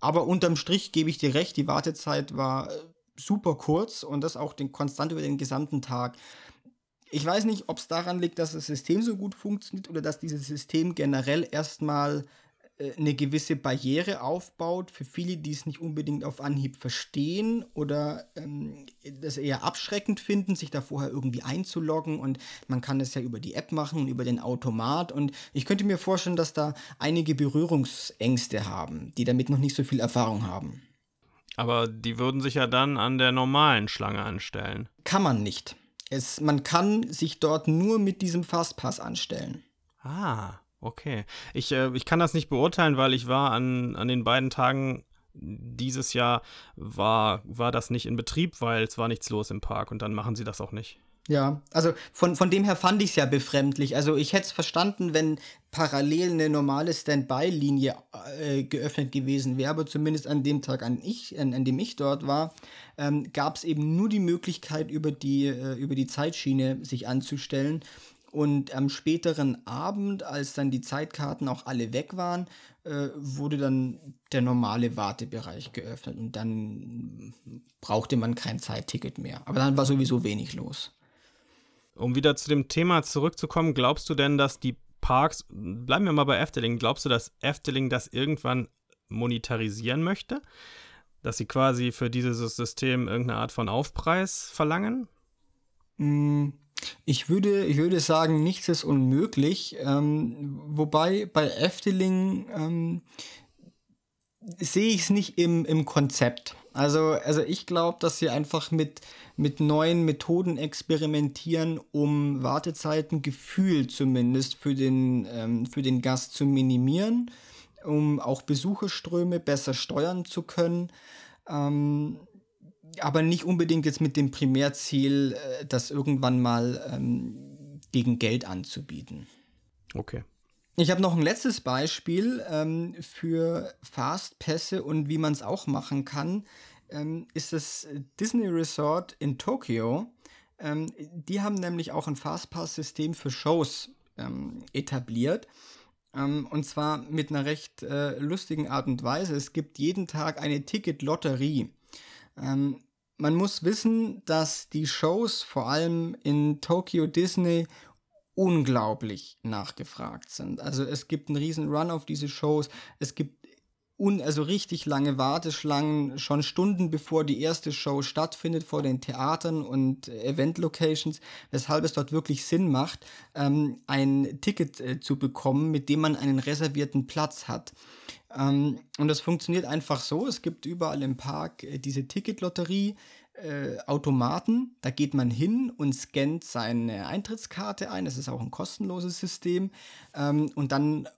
aber unterm Strich gebe ich dir recht, die Wartezeit war äh, super kurz und das auch den, konstant über den gesamten Tag. Ich weiß nicht, ob es daran liegt, dass das System so gut funktioniert oder dass dieses System generell erstmal eine gewisse Barriere aufbaut für viele, die es nicht unbedingt auf Anhieb verstehen oder ähm, das eher abschreckend finden, sich da vorher irgendwie einzuloggen und man kann es ja über die App machen, über den Automat und ich könnte mir vorstellen, dass da einige Berührungsängste haben, die damit noch nicht so viel Erfahrung haben. Aber die würden sich ja dann an der normalen Schlange anstellen. Kann man nicht. Es, man kann sich dort nur mit diesem Fastpass anstellen. Ah. Okay. Ich, äh, ich kann das nicht beurteilen, weil ich war an, an den beiden Tagen dieses Jahr war, war das nicht in Betrieb, weil es war nichts los im Park und dann machen sie das auch nicht. Ja, also von, von dem her fand ich es ja befremdlich. Also ich hätte es verstanden, wenn parallel eine normale Standby-Linie äh, geöffnet gewesen wäre, aber zumindest an dem Tag, an, ich, an, an dem ich dort war, ähm, gab es eben nur die Möglichkeit, über die, äh, über die Zeitschiene sich anzustellen. Und am späteren Abend, als dann die Zeitkarten auch alle weg waren, äh, wurde dann der normale Wartebereich geöffnet und dann brauchte man kein Zeitticket mehr. Aber dann war sowieso wenig los. Um wieder zu dem Thema zurückzukommen, glaubst du denn, dass die Parks, bleiben wir mal bei Efteling, glaubst du, dass Efteling das irgendwann monetarisieren möchte? Dass sie quasi für dieses System irgendeine Art von Aufpreis verlangen? Mm, ich würde, ich würde sagen, nichts ist unmöglich. Ähm, wobei bei Efteling ähm, sehe ich es nicht im, im Konzept. Also, also ich glaube, dass sie einfach mit, mit neuen Methoden experimentieren, um Wartezeiten gefühlt zumindest für den, ähm, für den Gast zu minimieren, um auch Besucherströme besser steuern zu können. Ähm, aber nicht unbedingt jetzt mit dem Primärziel, äh, das irgendwann mal ähm, gegen Geld anzubieten. Okay. Ich habe noch ein letztes Beispiel ähm, für Fastpässe und wie man es auch machen kann. Ähm, ist das Disney Resort in Tokio. Ähm, die haben nämlich auch ein Fastpass-System für Shows ähm, etabliert. Ähm, und zwar mit einer recht äh, lustigen Art und Weise. Es gibt jeden Tag eine Ticket-Lotterie. Ähm, man muss wissen, dass die Shows vor allem in Tokyo Disney unglaublich nachgefragt sind. Also es gibt einen riesen Run auf diese Shows. Es gibt un also richtig lange Warteschlangen, schon Stunden bevor die erste Show stattfindet vor den Theatern und Event-Locations, weshalb es dort wirklich Sinn macht, ähm, ein Ticket äh, zu bekommen, mit dem man einen reservierten Platz hat. Ähm, und das funktioniert einfach so, es gibt überall im Park äh, diese Ticketlotterie, äh, Automaten, da geht man hin und scannt seine Eintrittskarte ein, das ist auch ein kostenloses System, ähm, und dann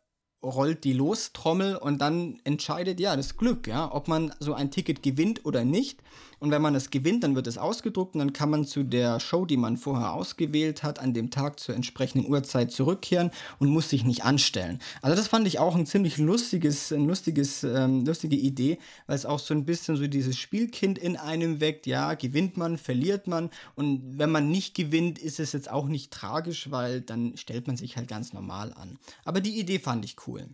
rollt die Lostrommel und dann entscheidet ja das Glück, ja, ob man so ein Ticket gewinnt oder nicht. Und wenn man es gewinnt, dann wird es ausgedruckt und dann kann man zu der Show, die man vorher ausgewählt hat, an dem Tag zur entsprechenden Uhrzeit zurückkehren und muss sich nicht anstellen. Also das fand ich auch ein ziemlich lustiges, ein lustiges, ähm, lustige Idee, weil es auch so ein bisschen so dieses Spielkind in einem weckt. Ja, gewinnt man, verliert man und wenn man nicht gewinnt, ist es jetzt auch nicht tragisch, weil dann stellt man sich halt ganz normal an. Aber die Idee fand ich cool.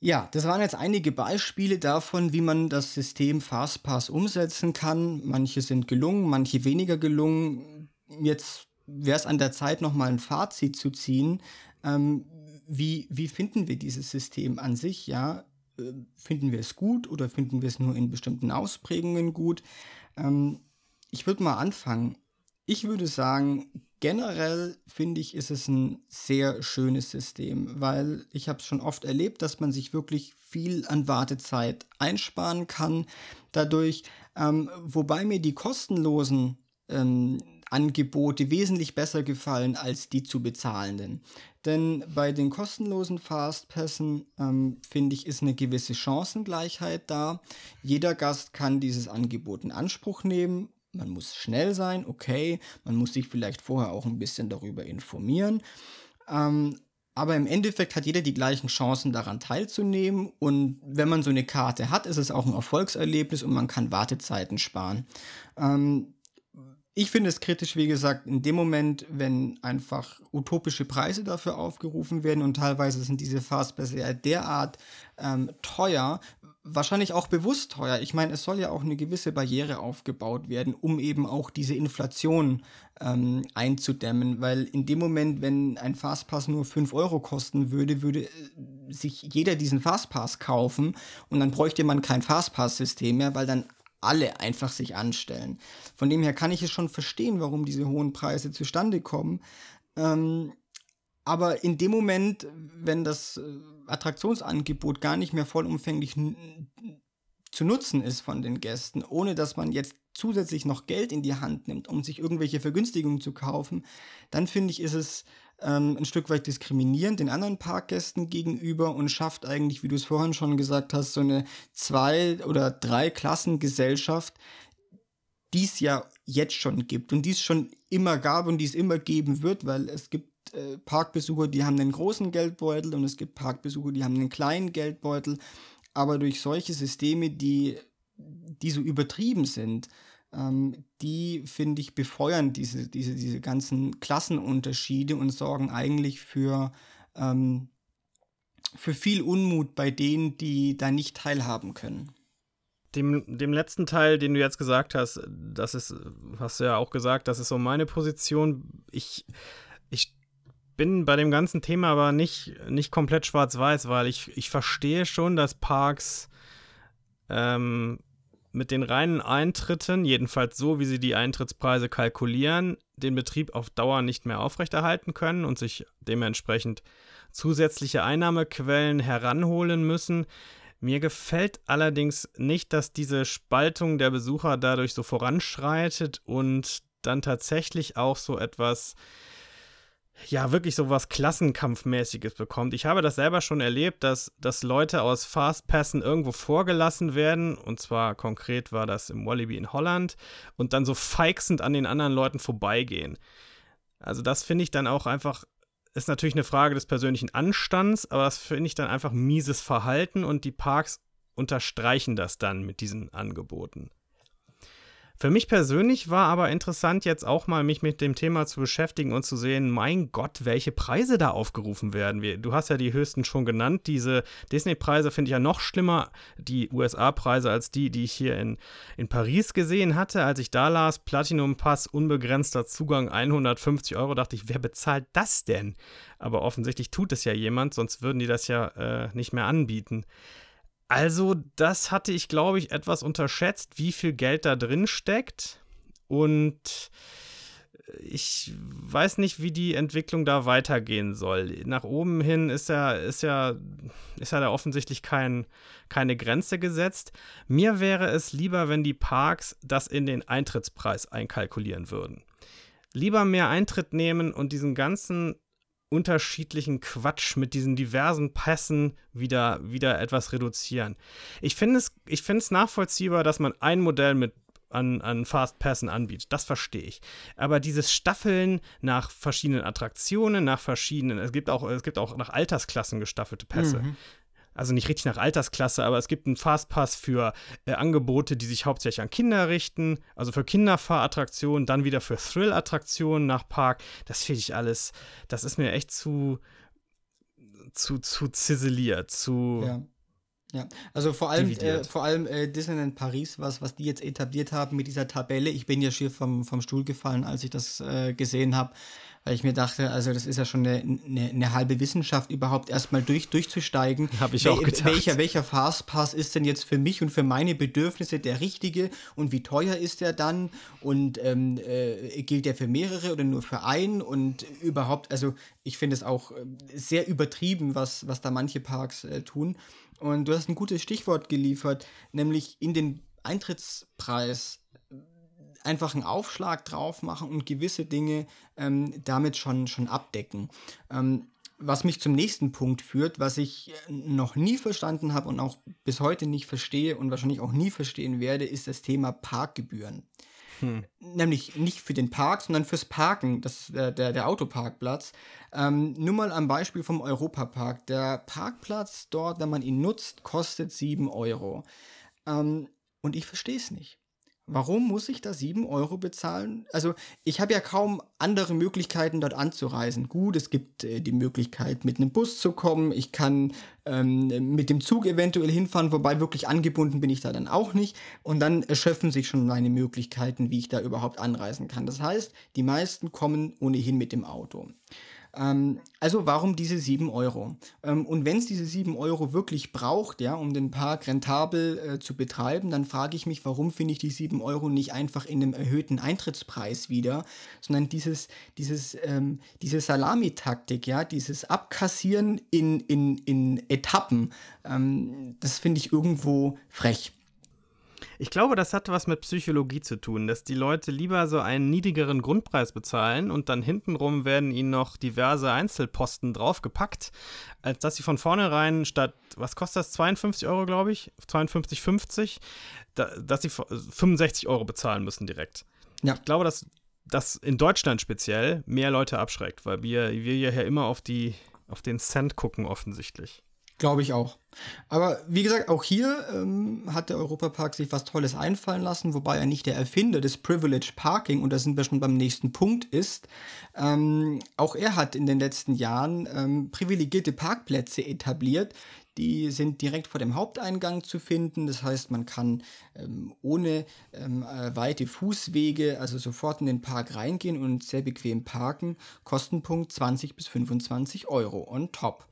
Ja, das waren jetzt einige Beispiele davon, wie man das System Fastpass umsetzen kann. Manche sind gelungen, manche weniger gelungen. Jetzt wäre es an der Zeit, nochmal ein Fazit zu ziehen. Ähm, wie, wie finden wir dieses System an sich? Ja, äh, finden wir es gut oder finden wir es nur in bestimmten Ausprägungen gut? Ähm, ich würde mal anfangen. Ich würde sagen, generell finde ich, ist es ein sehr schönes System, weil ich habe es schon oft erlebt, dass man sich wirklich viel an Wartezeit einsparen kann dadurch, ähm, wobei mir die kostenlosen ähm, Angebote wesentlich besser gefallen als die zu bezahlenden. Denn bei den kostenlosen Fastpässen ähm, finde ich, ist eine gewisse Chancengleichheit da. Jeder Gast kann dieses Angebot in Anspruch nehmen. Man muss schnell sein, okay. Man muss sich vielleicht vorher auch ein bisschen darüber informieren. Ähm, aber im Endeffekt hat jeder die gleichen Chancen daran teilzunehmen. Und wenn man so eine Karte hat, ist es auch ein Erfolgserlebnis und man kann Wartezeiten sparen. Ähm, ich finde es kritisch, wie gesagt, in dem Moment, wenn einfach utopische Preise dafür aufgerufen werden und teilweise sind diese Fastpass ja derart ähm, teuer, wahrscheinlich auch bewusst teuer. Ich meine, es soll ja auch eine gewisse Barriere aufgebaut werden, um eben auch diese Inflation ähm, einzudämmen, weil in dem Moment, wenn ein Fastpass nur 5 Euro kosten würde, würde äh, sich jeder diesen Fastpass kaufen und dann bräuchte man kein Fastpass-System mehr, weil dann alle einfach sich anstellen. Von dem her kann ich es schon verstehen, warum diese hohen Preise zustande kommen. Ähm, aber in dem Moment, wenn das äh, Attraktionsangebot gar nicht mehr vollumfänglich zu nutzen ist von den Gästen, ohne dass man jetzt zusätzlich noch Geld in die Hand nimmt, um sich irgendwelche Vergünstigungen zu kaufen, dann finde ich, ist es ähm, ein Stück weit diskriminierend den anderen Parkgästen gegenüber und schafft eigentlich, wie du es vorhin schon gesagt hast, so eine zwei- oder drei Klassengesellschaft, die es ja jetzt schon gibt und die es schon immer gab und die es immer geben wird, weil es gibt äh, Parkbesucher, die haben einen großen Geldbeutel und es gibt Parkbesucher, die haben einen kleinen Geldbeutel. Aber durch solche Systeme, die, die so übertrieben sind, ähm, die, finde ich, befeuern diese, diese, diese ganzen Klassenunterschiede und sorgen eigentlich für, ähm, für viel Unmut bei denen, die da nicht teilhaben können. Dem, dem letzten Teil, den du jetzt gesagt hast, das ist, hast du ja auch gesagt, das ist so meine Position. Ich, ich bin bei dem ganzen Thema aber nicht, nicht komplett schwarz-weiß, weil ich, ich verstehe schon, dass Parks ähm, mit den reinen Eintritten, jedenfalls so, wie sie die Eintrittspreise kalkulieren, den Betrieb auf Dauer nicht mehr aufrechterhalten können und sich dementsprechend zusätzliche Einnahmequellen heranholen müssen. Mir gefällt allerdings nicht, dass diese Spaltung der Besucher dadurch so voranschreitet und dann tatsächlich auch so etwas ja, wirklich so was Klassenkampfmäßiges bekommt. Ich habe das selber schon erlebt, dass, dass Leute aus Fastpassen irgendwo vorgelassen werden. Und zwar konkret war das im Wallaby in Holland. Und dann so feixend an den anderen Leuten vorbeigehen. Also, das finde ich dann auch einfach, ist natürlich eine Frage des persönlichen Anstands, aber das finde ich dann einfach mieses Verhalten und die Parks unterstreichen das dann mit diesen Angeboten. Für mich persönlich war aber interessant, jetzt auch mal mich mit dem Thema zu beschäftigen und zu sehen, mein Gott, welche Preise da aufgerufen werden. Du hast ja die höchsten schon genannt. Diese Disney-Preise finde ich ja noch schlimmer, die USA-Preise, als die, die ich hier in, in Paris gesehen hatte. Als ich da las, Platinum-Pass, unbegrenzter Zugang, 150 Euro, dachte ich, wer bezahlt das denn? Aber offensichtlich tut es ja jemand, sonst würden die das ja äh, nicht mehr anbieten. Also, das hatte ich, glaube ich, etwas unterschätzt, wie viel Geld da drin steckt. Und ich weiß nicht, wie die Entwicklung da weitergehen soll. Nach oben hin ist ja, ist ja, ist ja da offensichtlich kein, keine Grenze gesetzt. Mir wäre es lieber, wenn die Parks das in den Eintrittspreis einkalkulieren würden. Lieber mehr Eintritt nehmen und diesen ganzen unterschiedlichen Quatsch mit diesen diversen Pässen wieder, wieder etwas reduzieren. Ich finde es, ich finde nachvollziehbar, dass man ein Modell mit an, an Fastpassen anbietet. Das verstehe ich. Aber dieses Staffeln nach verschiedenen Attraktionen, nach verschiedenen, es gibt auch, es gibt auch nach Altersklassen gestaffelte Pässe. Mhm also nicht richtig nach Altersklasse, aber es gibt einen Fastpass für äh, Angebote, die sich hauptsächlich an Kinder richten, also für Kinderfahrattraktionen, dann wieder für Thrill-Attraktionen nach Park. Das finde ich alles, das ist mir echt zu, zu, zu ziseliert, zu. Ja. Ja, also vor allem, äh, vor allem äh, Disneyland Paris, was, was die jetzt etabliert haben mit dieser Tabelle. Ich bin ja schier vom, vom Stuhl gefallen, als ich das äh, gesehen habe weil ich mir dachte, also das ist ja schon eine, eine, eine halbe Wissenschaft, überhaupt erstmal durch, durchzusteigen. Habe ich auch gedacht. Welcher, welcher Fastpass ist denn jetzt für mich und für meine Bedürfnisse der richtige und wie teuer ist der dann und ähm, äh, gilt der für mehrere oder nur für einen und überhaupt, also ich finde es auch äh, sehr übertrieben, was, was da manche Parks äh, tun. Und du hast ein gutes Stichwort geliefert, nämlich in den Eintrittspreis einfach einen Aufschlag drauf machen und gewisse Dinge ähm, damit schon, schon abdecken. Ähm, was mich zum nächsten Punkt führt, was ich noch nie verstanden habe und auch bis heute nicht verstehe und wahrscheinlich auch nie verstehen werde, ist das Thema Parkgebühren. Hm. Nämlich nicht für den Park, sondern fürs Parken, das, der, der, der Autoparkplatz. Ähm, nur mal am Beispiel vom Europapark. Der Parkplatz dort, wenn man ihn nutzt, kostet 7 Euro. Ähm, und ich verstehe es nicht. Warum muss ich da 7 Euro bezahlen? Also ich habe ja kaum andere Möglichkeiten, dort anzureisen. Gut, es gibt äh, die Möglichkeit, mit einem Bus zu kommen. Ich kann ähm, mit dem Zug eventuell hinfahren, wobei wirklich angebunden bin ich da dann auch nicht. Und dann erschöpfen sich schon meine Möglichkeiten, wie ich da überhaupt anreisen kann. Das heißt, die meisten kommen ohnehin mit dem Auto. Ähm, also warum diese 7 Euro? Ähm, und wenn es diese 7 Euro wirklich braucht, ja, um den Park rentabel äh, zu betreiben, dann frage ich mich, warum finde ich die 7 Euro nicht einfach in einem erhöhten Eintrittspreis wieder, sondern dieses, dieses, ähm, diese Salamitaktik, ja, dieses Abkassieren in, in, in Etappen, ähm, das finde ich irgendwo frech. Ich glaube, das hat was mit Psychologie zu tun, dass die Leute lieber so einen niedrigeren Grundpreis bezahlen und dann hintenrum werden ihnen noch diverse Einzelposten draufgepackt, als dass sie von vornherein statt, was kostet das, 52 Euro, glaube ich, 52,50, da, dass sie 65 Euro bezahlen müssen direkt. Ja. Ich glaube, dass das in Deutschland speziell mehr Leute abschreckt, weil wir, wir ja immer auf, die, auf den Cent gucken offensichtlich. Glaube ich auch. Aber wie gesagt, auch hier ähm, hat der Europapark sich was Tolles einfallen lassen, wobei er nicht der Erfinder des Privilege Parking, und da sind wir schon beim nächsten Punkt, ist. Ähm, auch er hat in den letzten Jahren ähm, privilegierte Parkplätze etabliert. Die sind direkt vor dem Haupteingang zu finden. Das heißt, man kann ähm, ohne ähm, äh, weite Fußwege, also sofort in den Park reingehen und sehr bequem parken. Kostenpunkt 20 bis 25 Euro on top.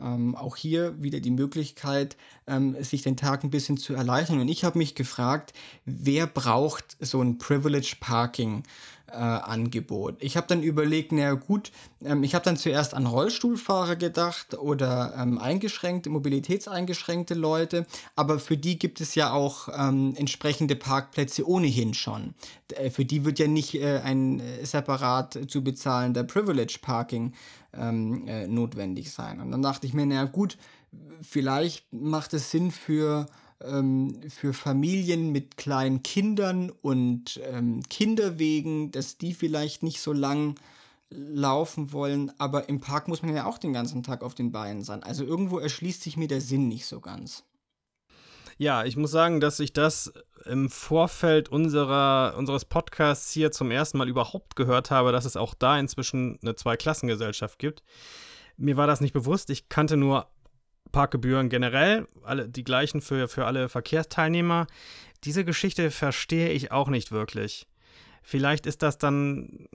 Ähm, auch hier wieder die Möglichkeit, ähm, sich den Tag ein bisschen zu erleichtern. Und ich habe mich gefragt, wer braucht so ein Privilege Parking? Äh, Angebot. Ich habe dann überlegt, naja gut, ähm, ich habe dann zuerst an Rollstuhlfahrer gedacht oder ähm, eingeschränkte, mobilitätseingeschränkte Leute, aber für die gibt es ja auch ähm, entsprechende Parkplätze ohnehin schon. Äh, für die wird ja nicht äh, ein äh, separat zu bezahlender Privilege Parking ähm, äh, notwendig sein. Und dann dachte ich mir, naja gut, vielleicht macht es Sinn für ähm, für Familien mit kleinen Kindern und ähm, Kinderwegen, dass die vielleicht nicht so lang laufen wollen, aber im Park muss man ja auch den ganzen Tag auf den Beinen sein. Also irgendwo erschließt sich mir der Sinn nicht so ganz. Ja, ich muss sagen, dass ich das im Vorfeld unserer, unseres Podcasts hier zum ersten Mal überhaupt gehört habe, dass es auch da inzwischen eine Zweiklassengesellschaft gibt. Mir war das nicht bewusst. Ich kannte nur Parkgebühren generell, alle die gleichen für, für alle Verkehrsteilnehmer. Diese Geschichte verstehe ich auch nicht wirklich. Vielleicht ist das dann.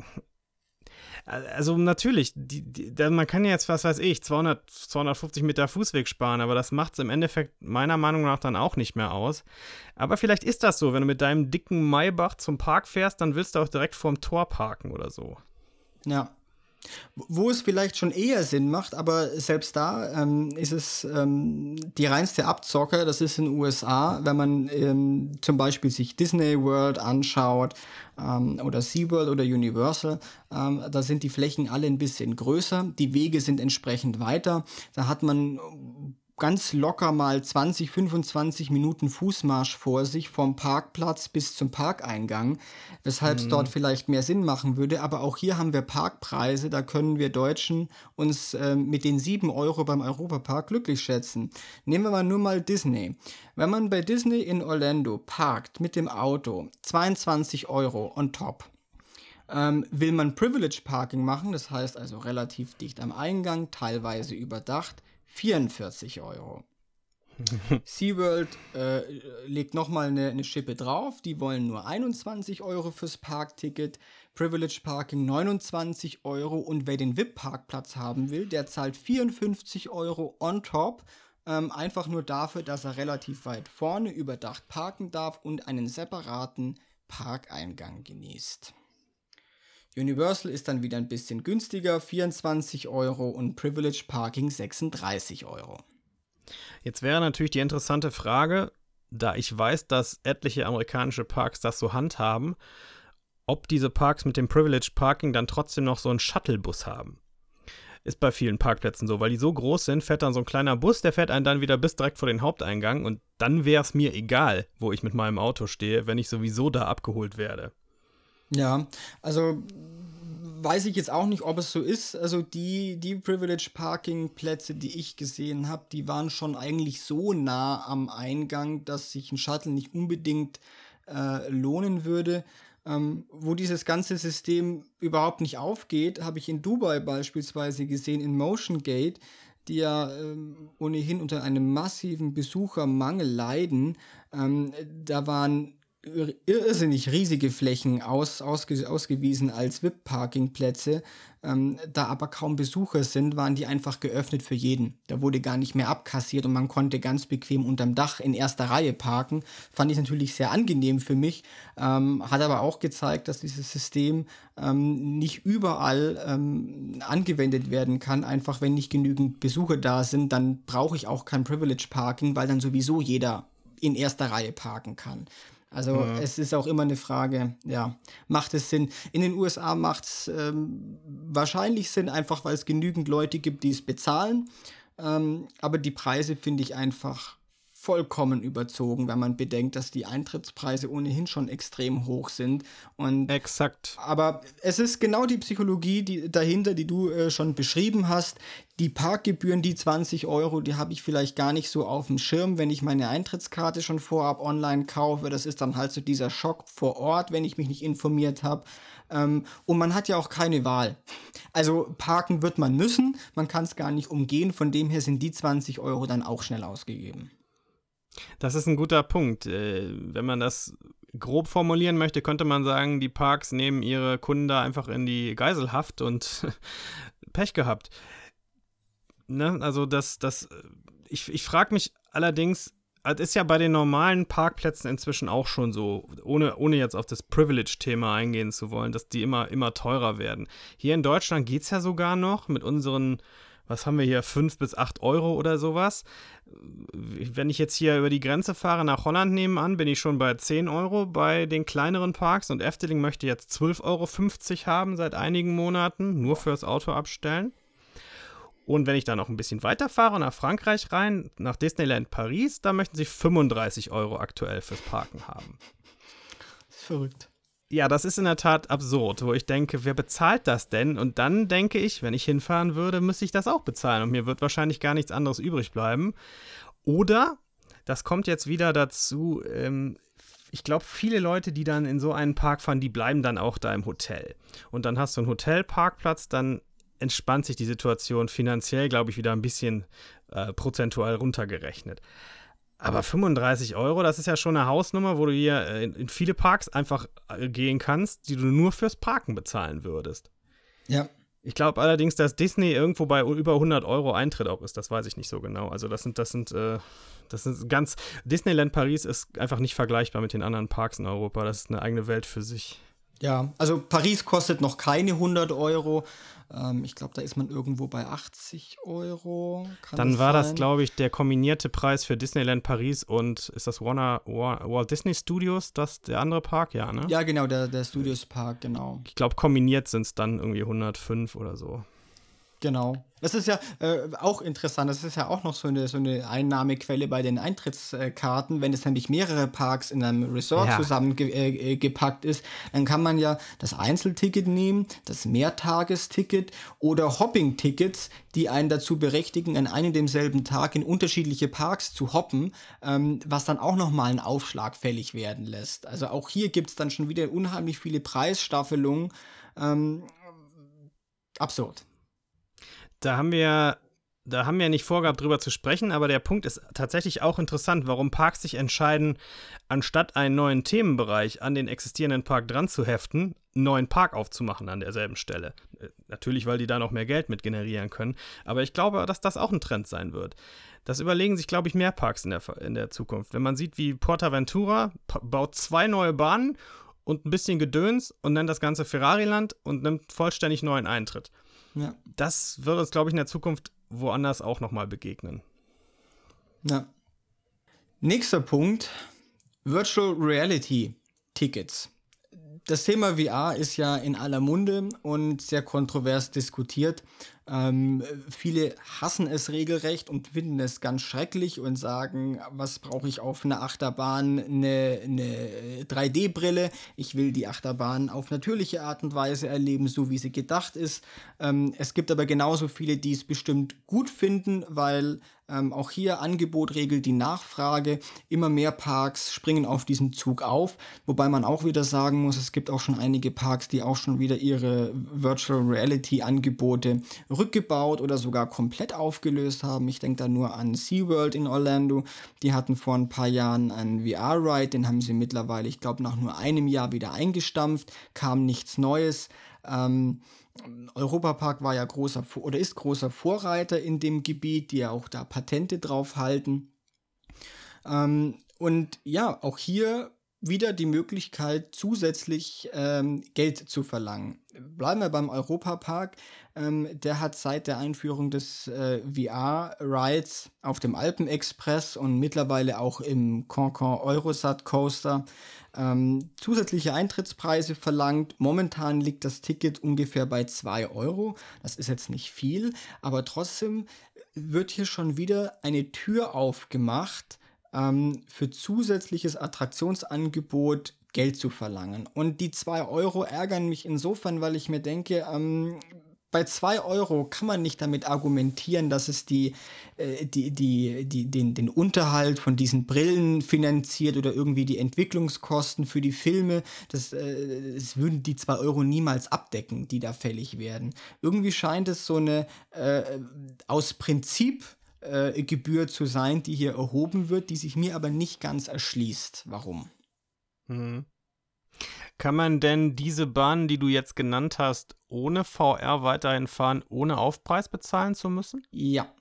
Also natürlich, die, die, man kann jetzt, was weiß ich, 200, 250 Meter Fußweg sparen, aber das macht es im Endeffekt meiner Meinung nach dann auch nicht mehr aus. Aber vielleicht ist das so, wenn du mit deinem dicken Maybach zum Park fährst, dann willst du auch direkt vorm Tor parken oder so. Ja, wo es vielleicht schon eher Sinn macht, aber selbst da ähm, ist es ähm, die reinste Abzocke, das ist in den USA, wenn man ähm, zum Beispiel sich Disney World anschaut ähm, oder SeaWorld oder Universal, ähm, da sind die Flächen alle ein bisschen größer, die Wege sind entsprechend weiter, da hat man ganz locker mal 20, 25 Minuten Fußmarsch vor sich vom Parkplatz bis zum Parkeingang, weshalb es mhm. dort vielleicht mehr Sinn machen würde. Aber auch hier haben wir Parkpreise, da können wir Deutschen uns äh, mit den 7 Euro beim Europapark glücklich schätzen. Nehmen wir mal nur mal Disney. Wenn man bei Disney in Orlando parkt mit dem Auto, 22 Euro on top. Ähm, will man Privilege Parking machen, das heißt also relativ dicht am Eingang, teilweise überdacht, 44 Euro. SeaWorld äh, legt nochmal eine, eine Schippe drauf. Die wollen nur 21 Euro fürs Parkticket. Privilege Parking 29 Euro. Und wer den VIP-Parkplatz haben will, der zahlt 54 Euro on top. Ähm, einfach nur dafür, dass er relativ weit vorne überdacht parken darf und einen separaten Parkeingang genießt. Universal ist dann wieder ein bisschen günstiger, 24 Euro und Privilege Parking 36 Euro. Jetzt wäre natürlich die interessante Frage, da ich weiß, dass etliche amerikanische Parks das so handhaben, ob diese Parks mit dem Privilege Parking dann trotzdem noch so einen Shuttlebus haben. Ist bei vielen Parkplätzen so, weil die so groß sind, fährt dann so ein kleiner Bus, der fährt einen dann wieder bis direkt vor den Haupteingang und dann wäre es mir egal, wo ich mit meinem Auto stehe, wenn ich sowieso da abgeholt werde. Ja, also weiß ich jetzt auch nicht, ob es so ist. Also die, die Privilege Parking Plätze, die ich gesehen habe, die waren schon eigentlich so nah am Eingang, dass sich ein Shuttle nicht unbedingt äh, lohnen würde. Ähm, wo dieses ganze System überhaupt nicht aufgeht, habe ich in Dubai beispielsweise gesehen, in Motion Gate, die ja ähm, ohnehin unter einem massiven Besuchermangel leiden. Ähm, da waren irrsinnig riesige Flächen aus, ausge, ausgewiesen als VIP-Parkingplätze. Ähm, da aber kaum Besucher sind, waren die einfach geöffnet für jeden. Da wurde gar nicht mehr abkassiert und man konnte ganz bequem unterm Dach in erster Reihe parken. Fand ich natürlich sehr angenehm für mich, ähm, hat aber auch gezeigt, dass dieses System ähm, nicht überall ähm, angewendet werden kann. Einfach wenn nicht genügend Besucher da sind, dann brauche ich auch kein Privilege Parking, weil dann sowieso jeder in erster Reihe parken kann. Also ja. es ist auch immer eine Frage, ja, macht es Sinn? In den USA macht es ähm, wahrscheinlich Sinn, einfach weil es genügend Leute gibt, die es bezahlen. Ähm, aber die Preise finde ich einfach vollkommen überzogen, wenn man bedenkt, dass die Eintrittspreise ohnehin schon extrem hoch sind. Und Exakt. Aber es ist genau die Psychologie die, dahinter, die du äh, schon beschrieben hast. Die Parkgebühren, die 20 Euro, die habe ich vielleicht gar nicht so auf dem Schirm, wenn ich meine Eintrittskarte schon vorab online kaufe. Das ist dann halt so dieser Schock vor Ort, wenn ich mich nicht informiert habe. Ähm, und man hat ja auch keine Wahl. Also parken wird man müssen, man kann es gar nicht umgehen. Von dem her sind die 20 Euro dann auch schnell ausgegeben. Das ist ein guter Punkt. Äh, wenn man das grob formulieren möchte, könnte man sagen, die Parks nehmen ihre Kunden da einfach in die Geiselhaft und Pech gehabt. Ne? Also das, das, ich, ich frage mich allerdings, das ist ja bei den normalen Parkplätzen inzwischen auch schon so, ohne, ohne jetzt auf das Privilege-Thema eingehen zu wollen, dass die immer, immer teurer werden. Hier in Deutschland geht es ja sogar noch mit unseren was haben wir hier, 5 bis 8 Euro oder sowas. Wenn ich jetzt hier über die Grenze fahre nach Holland nebenan, bin ich schon bei 10 Euro bei den kleineren Parks und Efteling möchte jetzt 12,50 Euro haben seit einigen Monaten, nur fürs Auto abstellen. Und wenn ich dann noch ein bisschen weiter fahre nach Frankreich rein, nach Disneyland Paris, da möchten sie 35 Euro aktuell fürs Parken haben. Das ist verrückt ja, das ist in der Tat absurd, wo ich denke, wer bezahlt das denn? Und dann denke ich, wenn ich hinfahren würde, müsste ich das auch bezahlen und mir wird wahrscheinlich gar nichts anderes übrig bleiben. Oder, das kommt jetzt wieder dazu, ähm, ich glaube, viele Leute, die dann in so einen Park fahren, die bleiben dann auch da im Hotel. Und dann hast du einen Hotelparkplatz, dann entspannt sich die Situation finanziell, glaube ich, wieder ein bisschen äh, prozentual runtergerechnet. Aber 35 Euro, das ist ja schon eine Hausnummer, wo du hier äh, in, viele Parks einfach äh, gehen kannst, die du nur fürs Parken bezahlen würdest. Ja. Ich glaube allerdings, dass Disney irgendwo bei über 100 Euro Eintritt auch ist. Das weiß ich nicht so genau. Also das sind, das sind, äh, das sind ganz. Disneyland Paris ist einfach nicht vergleichbar mit den anderen Parks in Europa. Das ist eine eigene Welt für sich. Ja, also Paris kostet noch keine 100 Euro. Ähm, ich glaube, da ist man irgendwo bei 80 Euro. Kann Dann das war sein? das, glaube ich, der kombinierte Preis für Disneyland Paris und ist das Warner, Walt Disney Studios, das der andere Park? Ja, ne? Ja, genau, der, der Studios Park, genau. Ich glaube, kombiniert sind es dann irgendwie 105 oder so. Genau. Das ist ja äh, auch interessant. Das ist ja auch noch so eine, so eine Einnahmequelle bei den Eintrittskarten. Wenn es nämlich mehrere Parks in einem Resort ja. zusammengepackt äh, ist, dann kann man ja das Einzelticket nehmen, das Mehrtagesticket oder Hopping-Tickets, die einen dazu berechtigen, an einem demselben Tag in unterschiedliche Parks zu hoppen, ähm, was dann auch nochmal einen Aufschlag fällig werden lässt. Also auch hier gibt es dann schon wieder unheimlich viele Preisstaffelungen. Ähm, absurd da haben wir da haben wir nicht vorgehabt, drüber zu sprechen, aber der Punkt ist tatsächlich auch interessant, warum Parks sich entscheiden, anstatt einen neuen Themenbereich an den existierenden Park dran zu heften, einen neuen Park aufzumachen an derselben Stelle. Äh, natürlich, weil die da noch mehr Geld mit generieren können, aber ich glaube, dass das auch ein Trend sein wird. Das überlegen sich, glaube ich, mehr Parks in der, in der Zukunft. Wenn man sieht, wie Portaventura baut zwei neue Bahnen und ein bisschen Gedöns und nennt das Ganze Ferrari-Land und nimmt vollständig neuen Eintritt. Ja. Das wird uns, glaube ich, in der Zukunft woanders auch nochmal begegnen. Ja. Nächster Punkt, Virtual Reality Tickets. Das Thema VR ist ja in aller Munde und sehr kontrovers diskutiert. Ähm, viele hassen es regelrecht und finden es ganz schrecklich und sagen, was brauche ich auf einer Achterbahn? Eine, eine 3D-Brille. Ich will die Achterbahn auf natürliche Art und Weise erleben, so wie sie gedacht ist. Ähm, es gibt aber genauso viele, die es bestimmt gut finden, weil ähm, auch hier Angebot regelt die Nachfrage. Immer mehr Parks springen auf diesen Zug auf. Wobei man auch wieder sagen muss, es gibt auch schon einige Parks, die auch schon wieder ihre Virtual Reality Angebote rückgebaut oder sogar komplett aufgelöst haben. Ich denke da nur an SeaWorld in Orlando. Die hatten vor ein paar Jahren einen VR-Ride, den haben sie mittlerweile, ich glaube, nach nur einem Jahr wieder eingestampft, kam nichts Neues. Ähm, Europapark war ja großer oder ist großer Vorreiter in dem Gebiet, die ja auch da Patente drauf halten. Ähm, und ja, auch hier wieder die Möglichkeit, zusätzlich ähm, Geld zu verlangen. Bleiben wir beim Europapark. Ähm, der hat seit der Einführung des äh, VR-Rides auf dem Alpenexpress und mittlerweile auch im Concon Eurosat Coaster ähm, zusätzliche Eintrittspreise verlangt. Momentan liegt das Ticket ungefähr bei 2 Euro. Das ist jetzt nicht viel, aber trotzdem wird hier schon wieder eine Tür aufgemacht ähm, für zusätzliches Attraktionsangebot Geld zu verlangen. Und die 2 Euro ärgern mich insofern, weil ich mir denke, ähm, bei 2 Euro kann man nicht damit argumentieren, dass es die, äh, die, die, die, den, den Unterhalt von diesen Brillen finanziert oder irgendwie die Entwicklungskosten für die Filme. Das, äh, das würden die 2 Euro niemals abdecken, die da fällig werden. Irgendwie scheint es so eine äh, aus Prinzip äh, Gebühr zu sein, die hier erhoben wird, die sich mir aber nicht ganz erschließt. Warum? Mhm. Kann man denn diese Bahnen, die du jetzt genannt hast, ohne VR weiterhin fahren, ohne Aufpreis bezahlen zu müssen? Ja.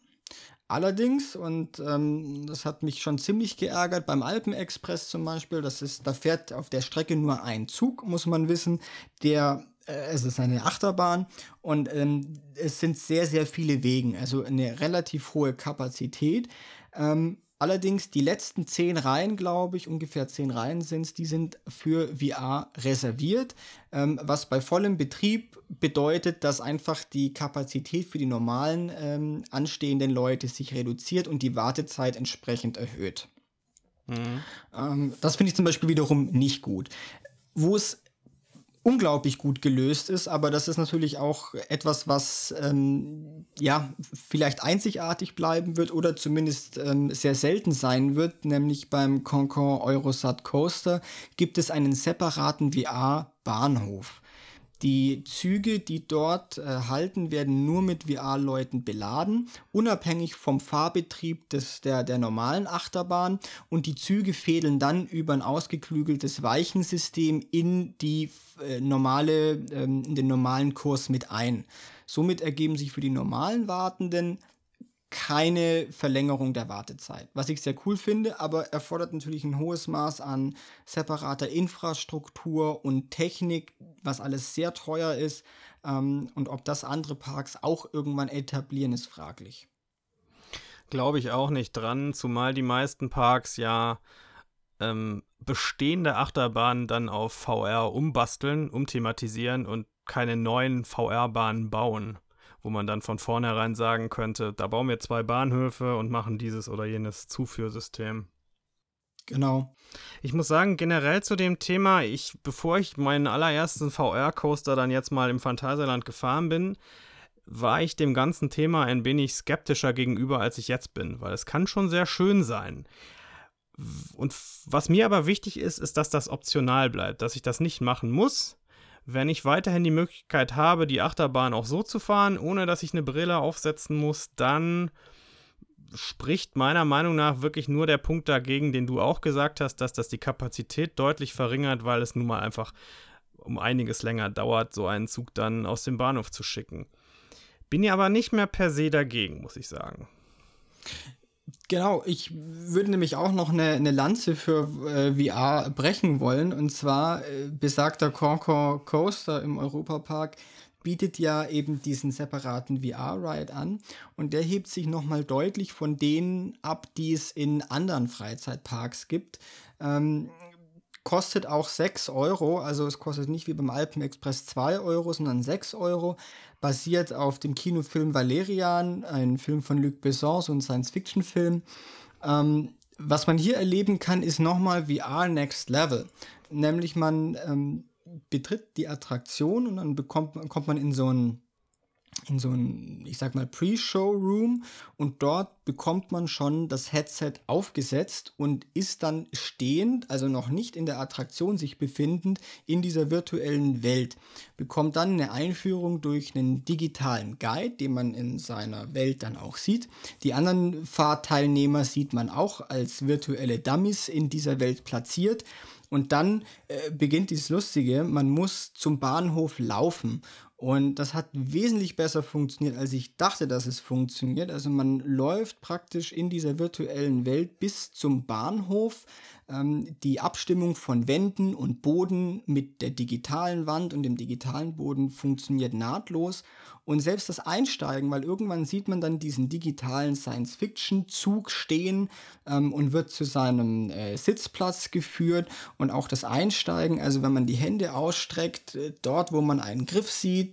Allerdings, und ähm, das hat mich schon ziemlich geärgert, beim Alpenexpress zum Beispiel, das ist, da fährt auf der Strecke nur ein Zug, muss man wissen, der es ist eine Achterbahn und ähm, es sind sehr, sehr viele Wegen, also eine relativ hohe Kapazität. Ähm, Allerdings die letzten zehn Reihen, glaube ich, ungefähr zehn Reihen sind es, die sind für VR reserviert, ähm, was bei vollem Betrieb bedeutet, dass einfach die Kapazität für die normalen ähm, anstehenden Leute sich reduziert und die Wartezeit entsprechend erhöht. Mhm. Ähm, das finde ich zum Beispiel wiederum nicht gut. Wo es unglaublich gut gelöst ist, aber das ist natürlich auch etwas, was ähm, ja vielleicht einzigartig bleiben wird oder zumindest ähm, sehr selten sein wird, nämlich beim Concon Eurosat Coaster gibt es einen separaten VR-Bahnhof. Die Züge, die dort äh, halten, werden nur mit VR-Leuten beladen, unabhängig vom Fahrbetrieb des, der, der normalen Achterbahn. Und die Züge fädeln dann über ein ausgeklügeltes Weichensystem in die äh, normale, ähm, in den normalen Kurs mit ein. Somit ergeben sich für die normalen Wartenden keine Verlängerung der Wartezeit, was ich sehr cool finde, aber erfordert natürlich ein hohes Maß an separater Infrastruktur und Technik, was alles sehr teuer ist. Ähm, und ob das andere Parks auch irgendwann etablieren, ist fraglich. Glaube ich auch nicht dran, zumal die meisten Parks ja ähm, bestehende Achterbahnen dann auf VR umbasteln, umthematisieren und keine neuen VR-Bahnen bauen wo man dann von vornherein sagen könnte, da bauen wir zwei Bahnhöfe und machen dieses oder jenes Zuführsystem. Genau. Ich muss sagen, generell zu dem Thema, ich, bevor ich meinen allerersten VR-Coaster dann jetzt mal im Phantasialand gefahren bin, war ich dem ganzen Thema ein wenig skeptischer gegenüber, als ich jetzt bin, weil es kann schon sehr schön sein. Und was mir aber wichtig ist, ist, dass das optional bleibt, dass ich das nicht machen muss, wenn ich weiterhin die Möglichkeit habe, die Achterbahn auch so zu fahren, ohne dass ich eine Brille aufsetzen muss, dann spricht meiner Meinung nach wirklich nur der Punkt dagegen, den du auch gesagt hast, dass das die Kapazität deutlich verringert, weil es nun mal einfach um einiges länger dauert, so einen Zug dann aus dem Bahnhof zu schicken. Bin ja aber nicht mehr per se dagegen, muss ich sagen Genau, ich würde nämlich auch noch eine, eine Lanze für äh, VR brechen wollen. Und zwar äh, besagter Concord Coaster im Europapark bietet ja eben diesen separaten VR-Ride an und der hebt sich nochmal deutlich von denen ab, die es in anderen Freizeitparks gibt. Ähm, kostet auch 6 Euro, also es kostet nicht wie beim Alpen Express 2 Euro, sondern 6 Euro, basiert auf dem Kinofilm Valerian, ein Film von Luc Besson, so ein Science-Fiction-Film. Ähm, was man hier erleben kann, ist nochmal VR Next Level. Nämlich man ähm, betritt die Attraktion und dann bekommt, kommt man in so ein in so ein, ich sag mal, Pre-Show-Room und dort bekommt man schon das Headset aufgesetzt und ist dann stehend, also noch nicht in der Attraktion sich befindend, in dieser virtuellen Welt. Bekommt dann eine Einführung durch einen digitalen Guide, den man in seiner Welt dann auch sieht. Die anderen Fahrteilnehmer sieht man auch als virtuelle Dummies in dieser Welt platziert. Und dann äh, beginnt dieses Lustige, man muss zum Bahnhof laufen. Und das hat wesentlich besser funktioniert, als ich dachte, dass es funktioniert. Also man läuft praktisch in dieser virtuellen Welt bis zum Bahnhof. Ähm, die Abstimmung von Wänden und Boden mit der digitalen Wand und dem digitalen Boden funktioniert nahtlos. Und selbst das Einsteigen, weil irgendwann sieht man dann diesen digitalen Science-Fiction-Zug stehen ähm, und wird zu seinem äh, Sitzplatz geführt. Und auch das Einsteigen, also wenn man die Hände ausstreckt, äh, dort wo man einen Griff sieht,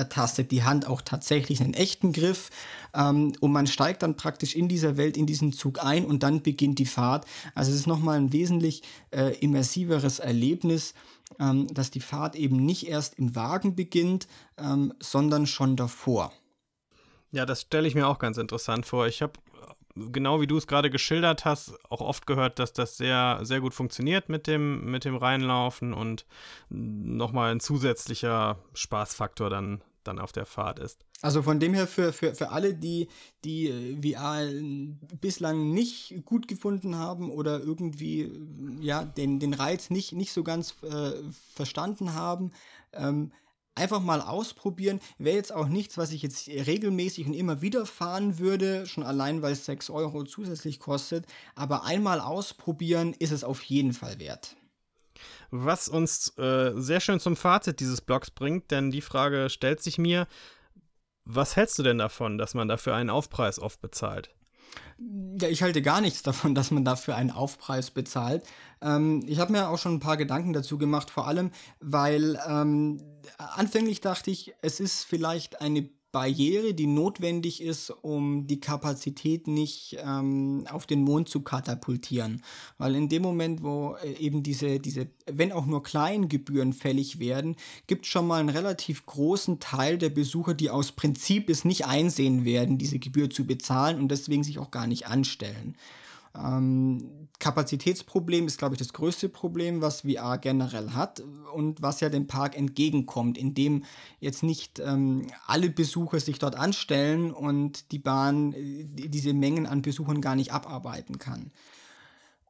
ertastet die Hand auch tatsächlich einen echten Griff ähm, und man steigt dann praktisch in dieser Welt, in diesen Zug ein und dann beginnt die Fahrt. Also es ist nochmal ein wesentlich äh, immersiveres Erlebnis ähm, dass die Fahrt eben nicht erst im Wagen beginnt, ähm, sondern schon davor. Ja, das stelle ich mir auch ganz interessant vor. Ich habe genau wie du es gerade geschildert hast, auch oft gehört, dass das sehr, sehr gut funktioniert mit dem, mit dem Reinlaufen und nochmal ein zusätzlicher Spaßfaktor dann, dann auf der Fahrt ist. Also von dem her für, für, für alle, die, die äh, VR bislang nicht gut gefunden haben oder irgendwie ja, den, den Reiz nicht, nicht so ganz äh, verstanden haben, ähm, einfach mal ausprobieren. Wäre jetzt auch nichts, was ich jetzt regelmäßig und immer wieder fahren würde, schon allein weil es 6 Euro zusätzlich kostet. Aber einmal ausprobieren ist es auf jeden Fall wert. Was uns äh, sehr schön zum Fazit dieses Blogs bringt, denn die Frage stellt sich mir, was hältst du denn davon, dass man dafür einen Aufpreis oft bezahlt? Ja, ich halte gar nichts davon, dass man dafür einen Aufpreis bezahlt. Ähm, ich habe mir auch schon ein paar Gedanken dazu gemacht, vor allem, weil ähm, anfänglich dachte ich, es ist vielleicht eine Barriere, die notwendig ist, um die Kapazität nicht ähm, auf den Mond zu katapultieren. Weil in dem Moment, wo äh, eben diese, diese, wenn auch nur kleinen Gebühren fällig werden, gibt es schon mal einen relativ großen Teil der Besucher, die aus Prinzip es nicht einsehen werden, diese Gebühr zu bezahlen und deswegen sich auch gar nicht anstellen. Ähm, Kapazitätsproblem ist, glaube ich, das größte Problem, was VR generell hat und was ja dem Park entgegenkommt, indem jetzt nicht ähm, alle Besucher sich dort anstellen und die Bahn äh, diese Mengen an Besuchern gar nicht abarbeiten kann.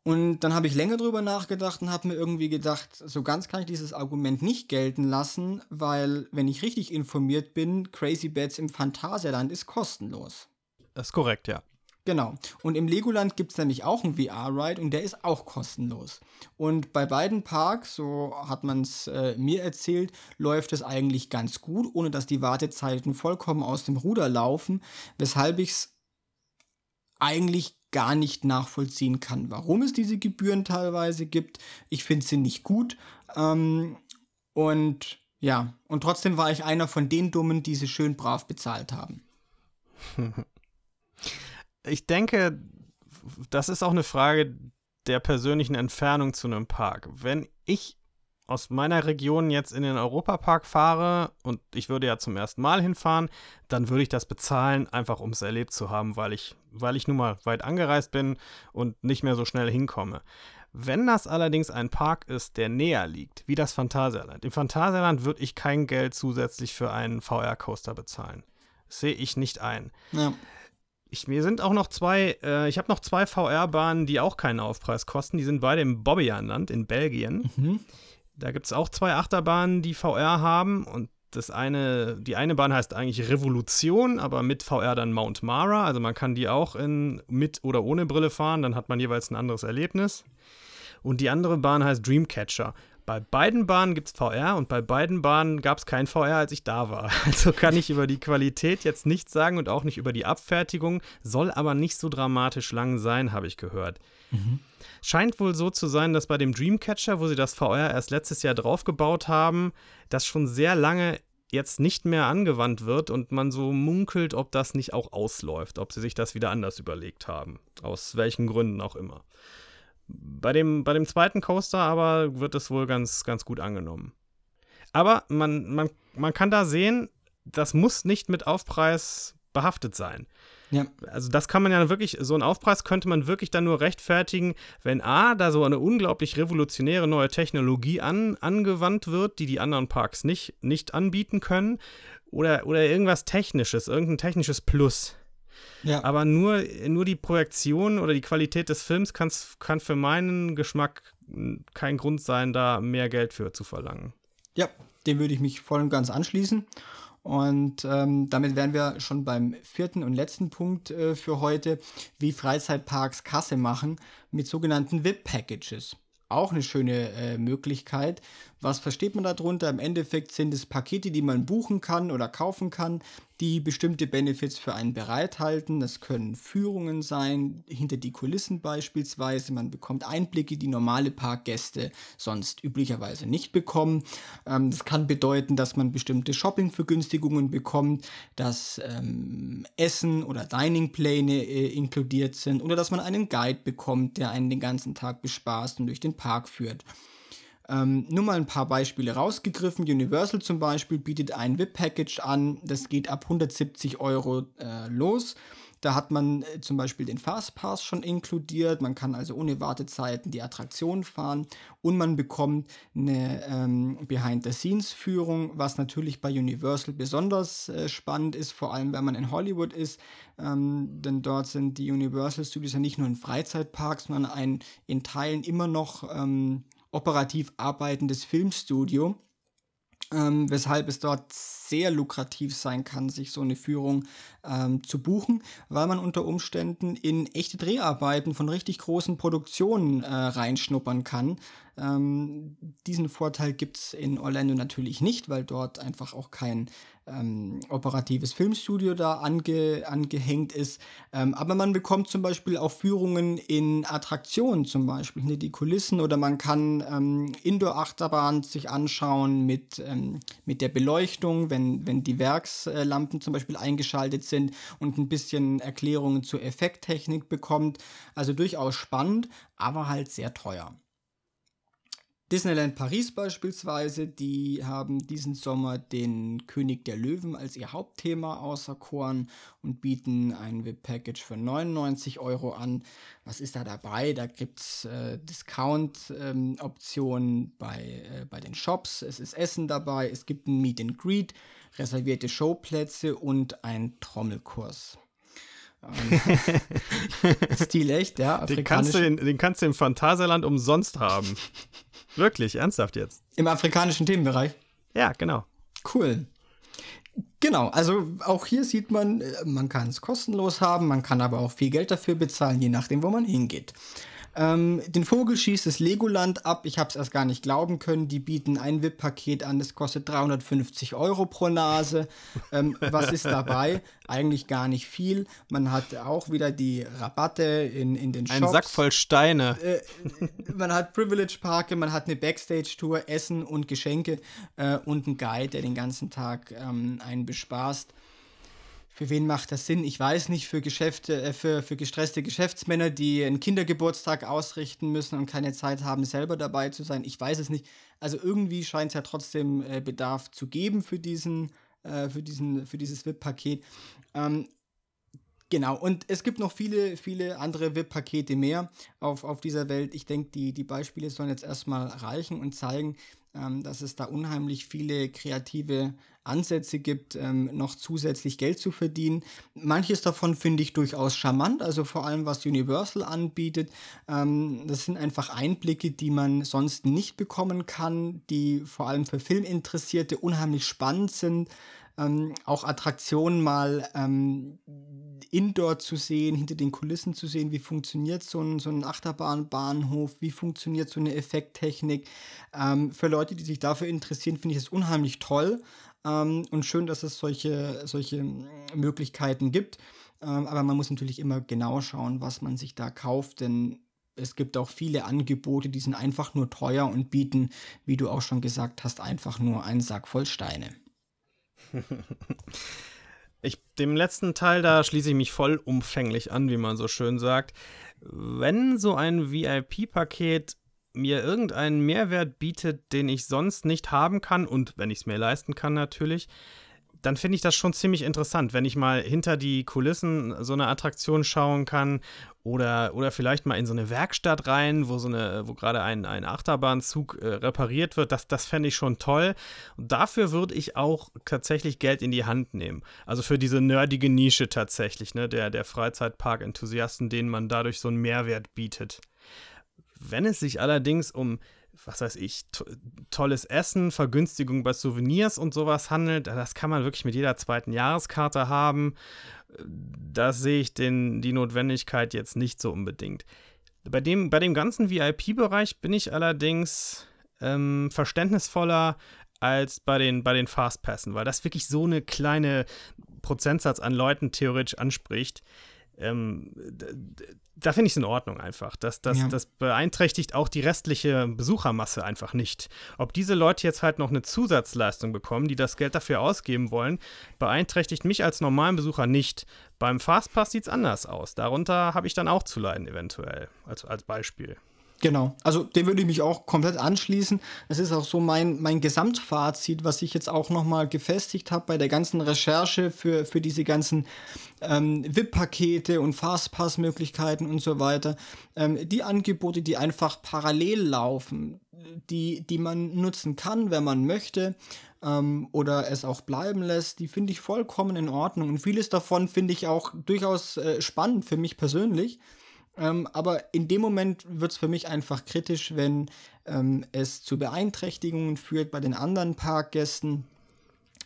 Und dann habe ich länger drüber nachgedacht und habe mir irgendwie gedacht, so ganz kann ich dieses Argument nicht gelten lassen, weil, wenn ich richtig informiert bin, Crazy Beds im Phantasialand ist kostenlos. Das ist korrekt, ja. Genau. Und im Legoland gibt es nämlich auch einen VR-Ride und der ist auch kostenlos. Und bei beiden Parks, so hat man es äh, mir erzählt, läuft es eigentlich ganz gut, ohne dass die Wartezeiten vollkommen aus dem Ruder laufen, weshalb ich es eigentlich gar nicht nachvollziehen kann, warum es diese Gebühren teilweise gibt. Ich finde sie nicht gut. Ähm, und ja, und trotzdem war ich einer von den Dummen, die sie schön brav bezahlt haben. ich denke, das ist auch eine Frage der persönlichen Entfernung zu einem Park. Wenn ich aus meiner Region jetzt in den Europapark fahre und ich würde ja zum ersten Mal hinfahren, dann würde ich das bezahlen, einfach um es erlebt zu haben, weil ich, weil ich nun mal weit angereist bin und nicht mehr so schnell hinkomme. Wenn das allerdings ein Park ist, der näher liegt, wie das Phantasialand, im Phantasialand würde ich kein Geld zusätzlich für einen VR-Coaster bezahlen. sehe ich nicht ein. Ja. Ich, mir sind auch noch zwei, äh, ich habe noch zwei VR-Bahnen, die auch keinen Aufpreis kosten. Die sind beide im Bobbejaanland in Belgien. Mhm. Da gibt es auch zwei Achterbahnen, die VR haben und das eine, die eine Bahn heißt eigentlich Revolution, aber mit VR dann Mount Mara. Also man kann die auch in, mit oder ohne Brille fahren, dann hat man jeweils ein anderes Erlebnis. Und die andere Bahn heißt Dreamcatcher. Bei beiden Bahnen gibt es VR und bei beiden Bahnen gab es kein VR, als ich da war. Also kann ich über die Qualität jetzt nichts sagen und auch nicht über die Abfertigung, soll aber nicht so dramatisch lang sein, habe ich gehört. Mhm. Scheint wohl so zu sein, dass bei dem Dreamcatcher, wo sie das VR erst letztes Jahr draufgebaut haben, das schon sehr lange jetzt nicht mehr angewandt wird und man so munkelt, ob das nicht auch ausläuft, ob sie sich das wieder anders überlegt haben. Aus welchen Gründen auch immer. Bei dem, bei dem zweiten Coaster aber wird es wohl ganz, ganz gut angenommen. Aber man, man, man kann da sehen, das muss nicht mit Aufpreis behaftet sein. Ja. Also das kann man ja wirklich, so einen Aufpreis könnte man wirklich dann nur rechtfertigen, wenn A, da so eine unglaublich revolutionäre neue Technologie an, angewandt wird, die die anderen Parks nicht, nicht anbieten können, oder, oder irgendwas Technisches, irgendein technisches Plus. Ja. Aber nur, nur die Projektion oder die Qualität des Films kann für meinen Geschmack kein Grund sein, da mehr Geld für zu verlangen. Ja, dem würde ich mich voll und ganz anschließen. Und ähm, damit wären wir schon beim vierten und letzten Punkt äh, für heute, wie Freizeitparks Kasse machen mit sogenannten VIP-Packages auch eine schöne äh, Möglichkeit. Was versteht man darunter? Im Endeffekt sind es Pakete, die man buchen kann oder kaufen kann, die bestimmte Benefits für einen bereithalten. Das können Führungen sein, hinter die Kulissen beispielsweise. Man bekommt Einblicke, die normale Parkgäste sonst üblicherweise nicht bekommen. Ähm, das kann bedeuten, dass man bestimmte Shoppingvergünstigungen bekommt, dass ähm, Essen oder Diningpläne äh, inkludiert sind oder dass man einen Guide bekommt, der einen den ganzen Tag bespaßt und durch den Park führt. Ähm, nur mal ein paar Beispiele rausgegriffen. Universal zum Beispiel bietet ein VIP-Package an, das geht ab 170 Euro äh, los. Da hat man äh, zum Beispiel den Fastpass schon inkludiert. Man kann also ohne Wartezeiten die Attraktion fahren und man bekommt eine ähm, Behind-the-Scenes-Führung, was natürlich bei Universal besonders äh, spannend ist, vor allem wenn man in Hollywood ist. Ähm, denn dort sind die Universal Studios ja nicht nur ein Freizeitpark, sondern ein in Teilen immer noch ähm, operativ arbeitendes Filmstudio, ähm, weshalb es dort sehr lukrativ sein kann, sich so eine Führung ähm, zu buchen, weil man unter Umständen in echte Dreharbeiten von richtig großen Produktionen äh, reinschnuppern kann. Ähm, diesen Vorteil gibt es in Orlando natürlich nicht, weil dort einfach auch kein ähm, operatives Filmstudio da ange, angehängt ist. Ähm, aber man bekommt zum Beispiel auch Führungen in Attraktionen, zum Beispiel hinter die Kulissen, oder man kann ähm, Indoor-Achterbahn sich anschauen mit, ähm, mit der Beleuchtung, wenn, wenn die Werkslampen zum Beispiel eingeschaltet sind und ein bisschen Erklärungen zur Effekttechnik bekommt. Also durchaus spannend, aber halt sehr teuer. Disneyland Paris beispielsweise, die haben diesen Sommer den König der Löwen als ihr Hauptthema auserkoren und bieten ein VIP-Package für 99 Euro an. Was ist da dabei? Da gibt es äh, Discount-Optionen ähm, bei, äh, bei den Shops. Es ist Essen dabei, es gibt ein Meet and Greet, reservierte Showplätze und ein Trommelkurs. Stil echt, ja. Den kannst, du in, den kannst du im Phantasialand umsonst haben. Wirklich, ernsthaft jetzt. Im afrikanischen Themenbereich? Ja, genau. Cool. Genau, also auch hier sieht man, äh, man kann es kostenlos haben, man kann aber auch viel Geld dafür bezahlen, je nachdem, wo man hingeht. Ähm, den Vogel schießt das Legoland ab. Ich habe es erst gar nicht glauben können. Die bieten ein VIP-Paket an, das kostet 350 Euro pro Nase. Ähm, was ist dabei? Eigentlich gar nicht viel. Man hat auch wieder die Rabatte in, in den Shops. Ein Sack voll Steine. Äh, man hat Privilege-Parke, man hat eine Backstage-Tour, Essen und Geschenke äh, und einen Guide, der den ganzen Tag ähm, einen bespaßt. Für wen macht das Sinn? Ich weiß nicht, für Geschäfte, äh, für, für gestresste Geschäftsmänner, die einen Kindergeburtstag ausrichten müssen und keine Zeit haben, selber dabei zu sein. Ich weiß es nicht. Also irgendwie scheint es ja trotzdem äh, Bedarf zu geben für diesen, äh, für diesen, für dieses VIP-Paket. Ähm, Genau, und es gibt noch viele, viele andere VIP-Pakete mehr auf, auf dieser Welt. Ich denke, die, die Beispiele sollen jetzt erstmal reichen und zeigen, ähm, dass es da unheimlich viele kreative Ansätze gibt, ähm, noch zusätzlich Geld zu verdienen. Manches davon finde ich durchaus charmant, also vor allem was Universal anbietet. Ähm, das sind einfach Einblicke, die man sonst nicht bekommen kann, die vor allem für Filminteressierte unheimlich spannend sind ähm, auch Attraktionen mal ähm, indoor zu sehen, hinter den Kulissen zu sehen, wie funktioniert so ein, so ein Achterbahnbahnhof, wie funktioniert so eine Effekttechnik. Ähm, für Leute, die sich dafür interessieren, finde ich es unheimlich toll ähm, und schön, dass es solche, solche Möglichkeiten gibt. Ähm, aber man muss natürlich immer genau schauen, was man sich da kauft, denn es gibt auch viele Angebote, die sind einfach nur teuer und bieten, wie du auch schon gesagt hast, einfach nur einen Sack voll Steine. Ich, dem letzten Teil, da schließe ich mich vollumfänglich an, wie man so schön sagt. Wenn so ein VIP-Paket mir irgendeinen Mehrwert bietet, den ich sonst nicht haben kann und wenn ich es mir leisten kann natürlich, dann finde ich das schon ziemlich interessant, wenn ich mal hinter die Kulissen so eine Attraktion schauen kann oder, oder vielleicht mal in so eine Werkstatt rein, wo so eine, wo gerade ein, ein Achterbahnzug äh, repariert wird. Das, das fände ich schon toll. Und dafür würde ich auch tatsächlich Geld in die Hand nehmen. Also für diese nerdige Nische tatsächlich, ne, der, der Freizeitpark-Enthusiasten, denen man dadurch so einen Mehrwert bietet. Wenn es sich allerdings um was weiß ich, to tolles Essen, Vergünstigung bei Souvenirs und sowas handelt, das kann man wirklich mit jeder zweiten Jahreskarte haben. Da sehe ich den, die Notwendigkeit jetzt nicht so unbedingt. Bei dem, bei dem ganzen VIP-Bereich bin ich allerdings ähm, verständnisvoller als bei den, bei den Fastpassen, weil das wirklich so eine kleine Prozentsatz an Leuten theoretisch anspricht. Ähm, da finde ich es in Ordnung einfach. Das, das, ja. das beeinträchtigt auch die restliche Besuchermasse einfach nicht. Ob diese Leute jetzt halt noch eine Zusatzleistung bekommen, die das Geld dafür ausgeben wollen, beeinträchtigt mich als normalen Besucher nicht. Beim Fastpass sieht es anders aus. Darunter habe ich dann auch zu leiden, eventuell, als, als Beispiel. Genau, also dem würde ich mich auch komplett anschließen. Es ist auch so mein, mein Gesamtfazit, was ich jetzt auch nochmal gefestigt habe bei der ganzen Recherche für, für diese ganzen ähm, VIP-Pakete und Fastpass-Möglichkeiten und so weiter. Ähm, die Angebote, die einfach parallel laufen, die, die man nutzen kann, wenn man möchte ähm, oder es auch bleiben lässt, die finde ich vollkommen in Ordnung. Und vieles davon finde ich auch durchaus äh, spannend für mich persönlich. Ähm, aber in dem Moment wird es für mich einfach kritisch, wenn ähm, es zu Beeinträchtigungen führt bei den anderen Parkgästen,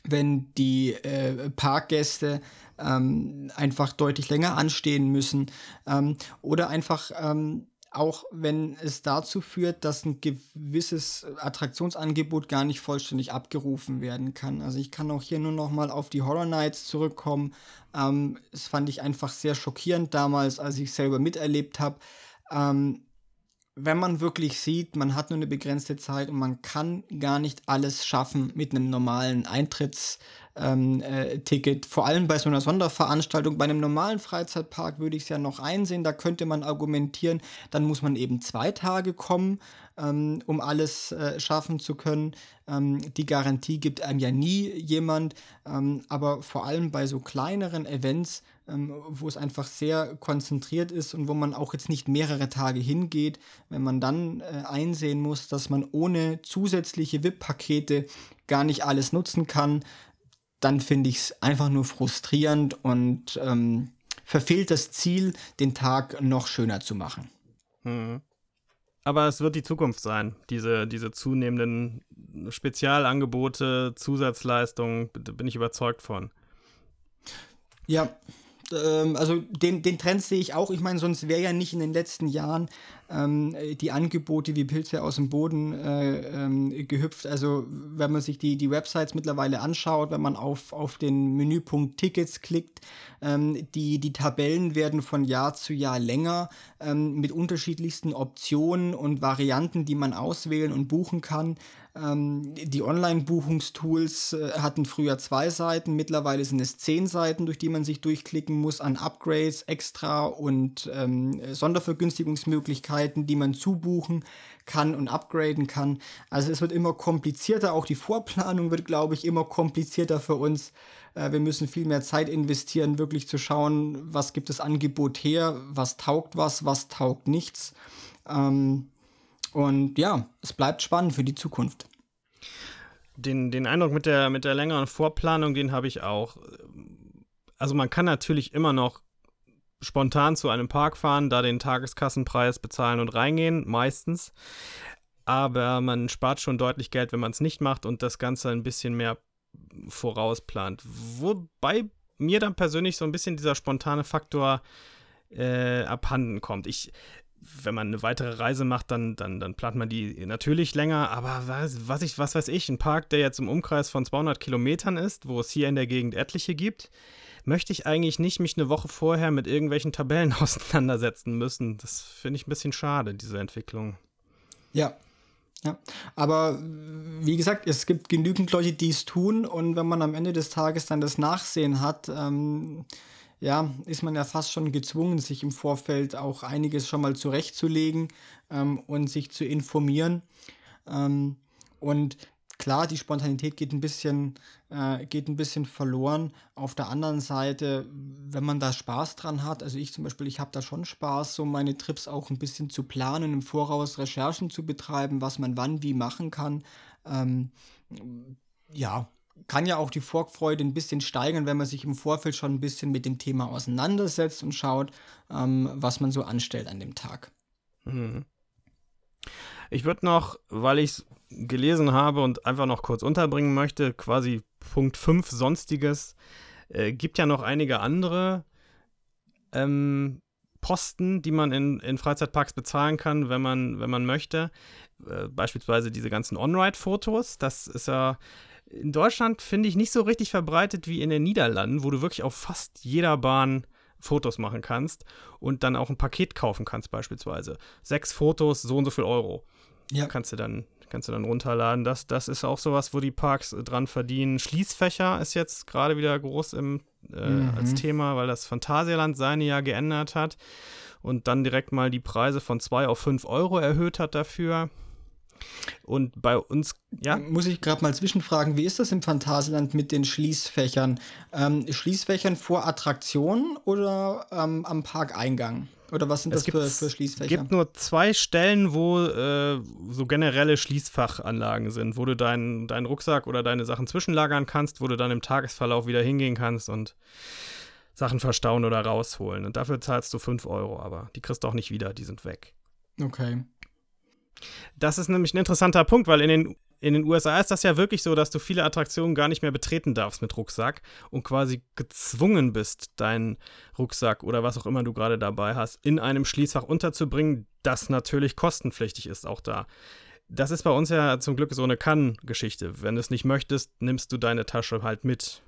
wenn die äh, Parkgäste ähm, einfach deutlich länger anstehen müssen ähm, oder einfach ähm, auch wenn es dazu führt, dass ein gewisses Attraktionsangebot gar nicht vollständig abgerufen werden kann. Also ich kann auch hier nur noch mal auf die Horror Nights zurückkommen. Ähm, das fand ich einfach sehr schockierend damals, als ich selber miterlebt habe. Ähm, wenn man wirklich sieht, man hat nur eine begrenzte Zeit und man kann gar nicht alles schaffen mit einem normalen Eintritts ähm, äh, Ticket. Vor allem bei so einer Sonderveranstaltung. Bei einem normalen Freizeitpark würde ich es ja noch einsehen. Da könnte man argumentieren, dann muss man eben zwei Tage kommen, ähm, um alles äh, schaffen zu können. Ähm, die Garantie gibt einem ja nie jemand. Ähm, aber vor allem bei so kleineren Events, ähm, wo es einfach sehr konzentriert ist und wo man auch jetzt nicht mehrere Tage hingeht, wenn man dann äh, einsehen muss, dass man ohne zusätzliche VIP-Pakete gar nicht alles nutzen kann, dann finde ich es einfach nur frustrierend und ähm, verfehlt das Ziel, den Tag noch schöner zu machen. Mhm. Aber es wird die Zukunft sein, diese, diese zunehmenden Spezialangebote, Zusatzleistungen, bin ich überzeugt von. Ja, ähm, also den, den Trend sehe ich auch. Ich meine, sonst wäre ja nicht in den letzten Jahren ähm, die Angebote wie Pilze aus dem Boden äh, ähm, gehüpft. Also wenn man sich die, die Websites mittlerweile anschaut, wenn man auf, auf den Menüpunkt Tickets klickt, ähm, die, die Tabellen werden von Jahr zu Jahr länger ähm, mit unterschiedlichsten Optionen und Varianten, die man auswählen und buchen kann. Ähm, die Online-Buchungstools äh, hatten früher zwei Seiten, mittlerweile sind es zehn Seiten, durch die man sich durchklicken muss an Upgrades, Extra und ähm, Sondervergünstigungsmöglichkeiten, die man zubuchen kann und upgraden kann. Also es wird immer komplizierter, auch die Vorplanung wird, glaube ich, immer komplizierter für uns. Äh, wir müssen viel mehr Zeit investieren, wirklich zu schauen, was gibt das Angebot her, was taugt was, was taugt nichts. Ähm, und ja, es bleibt spannend für die Zukunft. Den, den Eindruck mit der, mit der längeren Vorplanung, den habe ich auch. Also man kann natürlich immer noch spontan zu einem Park fahren, da den Tageskassenpreis bezahlen und reingehen, meistens. Aber man spart schon deutlich Geld, wenn man es nicht macht und das Ganze ein bisschen mehr vorausplant. Wobei mir dann persönlich so ein bisschen dieser spontane Faktor äh, abhanden kommt. Ich, wenn man eine weitere Reise macht, dann, dann, dann plant man die natürlich länger. Aber was, was, ich, was weiß ich, ein Park, der jetzt im Umkreis von 200 Kilometern ist, wo es hier in der Gegend etliche gibt, möchte ich eigentlich nicht mich eine Woche vorher mit irgendwelchen Tabellen auseinandersetzen müssen. Das finde ich ein bisschen schade, diese Entwicklung. Ja. Ja, aber wie gesagt, es gibt genügend Leute, die es tun und wenn man am Ende des Tages dann das Nachsehen hat, ähm, ja, ist man ja fast schon gezwungen, sich im Vorfeld auch einiges schon mal zurechtzulegen ähm, und sich zu informieren. Ähm, und klar, die Spontanität geht ein bisschen, äh, geht ein bisschen verloren. Auf der anderen Seite, wenn man da Spaß dran hat, also ich zum Beispiel, ich habe da schon Spaß, so meine Trips auch ein bisschen zu planen, im Voraus Recherchen zu betreiben, was man wann wie machen kann. Ähm, ja, kann ja auch die Vorfreude ein bisschen steigern, wenn man sich im Vorfeld schon ein bisschen mit dem Thema auseinandersetzt und schaut, ähm, was man so anstellt an dem Tag. Mhm. Ich würde noch, weil ich es gelesen habe und einfach noch kurz unterbringen möchte, quasi Punkt 5 Sonstiges, äh, gibt ja noch einige andere ähm, Posten, die man in, in Freizeitparks bezahlen kann, wenn man, wenn man möchte. Äh, beispielsweise diese ganzen On-Ride-Fotos. Das ist ja in Deutschland, finde ich, nicht so richtig verbreitet wie in den Niederlanden, wo du wirklich auf fast jeder Bahn Fotos machen kannst und dann auch ein Paket kaufen kannst, beispielsweise. Sechs Fotos, so und so viel Euro. Ja. Kannst du dann, kannst du dann runterladen. Das, das ist auch sowas, wo die Parks dran verdienen. Schließfächer ist jetzt gerade wieder groß im, äh, mhm. als Thema, weil das Phantasialand seine ja geändert hat und dann direkt mal die Preise von 2 auf 5 Euro erhöht hat dafür. Und bei uns, ja. Muss ich gerade mal zwischenfragen, wie ist das im Phantasialand mit den Schließfächern? Ähm, Schließfächern vor Attraktionen oder ähm, am Parkeingang? Oder was sind es das für, für Schließfächer? Es gibt nur zwei Stellen, wo äh, so generelle Schließfachanlagen sind, wo du deinen dein Rucksack oder deine Sachen zwischenlagern kannst, wo du dann im Tagesverlauf wieder hingehen kannst und Sachen verstauen oder rausholen. Und dafür zahlst du 5 Euro, aber die kriegst du auch nicht wieder, die sind weg. Okay. Das ist nämlich ein interessanter Punkt, weil in den, in den USA ist das ja wirklich so, dass du viele Attraktionen gar nicht mehr betreten darfst mit Rucksack und quasi gezwungen bist, deinen Rucksack oder was auch immer du gerade dabei hast, in einem Schließfach unterzubringen, das natürlich kostenpflichtig ist auch da. Das ist bei uns ja zum Glück so eine Kann-Geschichte. Wenn du es nicht möchtest, nimmst du deine Tasche halt mit.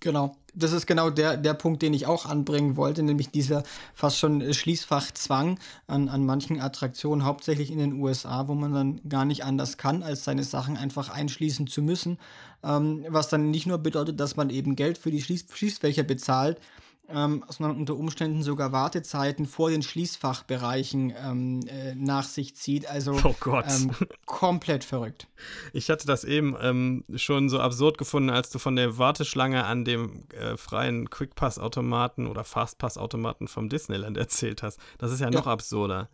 Genau, das ist genau der, der Punkt, den ich auch anbringen wollte, nämlich dieser fast schon Schließfachzwang an, an manchen Attraktionen, hauptsächlich in den USA, wo man dann gar nicht anders kann, als seine Sachen einfach einschließen zu müssen. Ähm, was dann nicht nur bedeutet, dass man eben Geld für die Schließ Schließfächer bezahlt, ähm, sondern unter Umständen sogar Wartezeiten vor den Schließfachbereichen ähm, äh, nach sich zieht. Also oh ähm, komplett verrückt. Ich hatte das eben ähm, schon so absurd gefunden, als du von der Warteschlange an dem äh, freien Quickpass-Automaten oder Fastpass-Automaten vom Disneyland erzählt hast. Das ist ja, ja. noch absurder.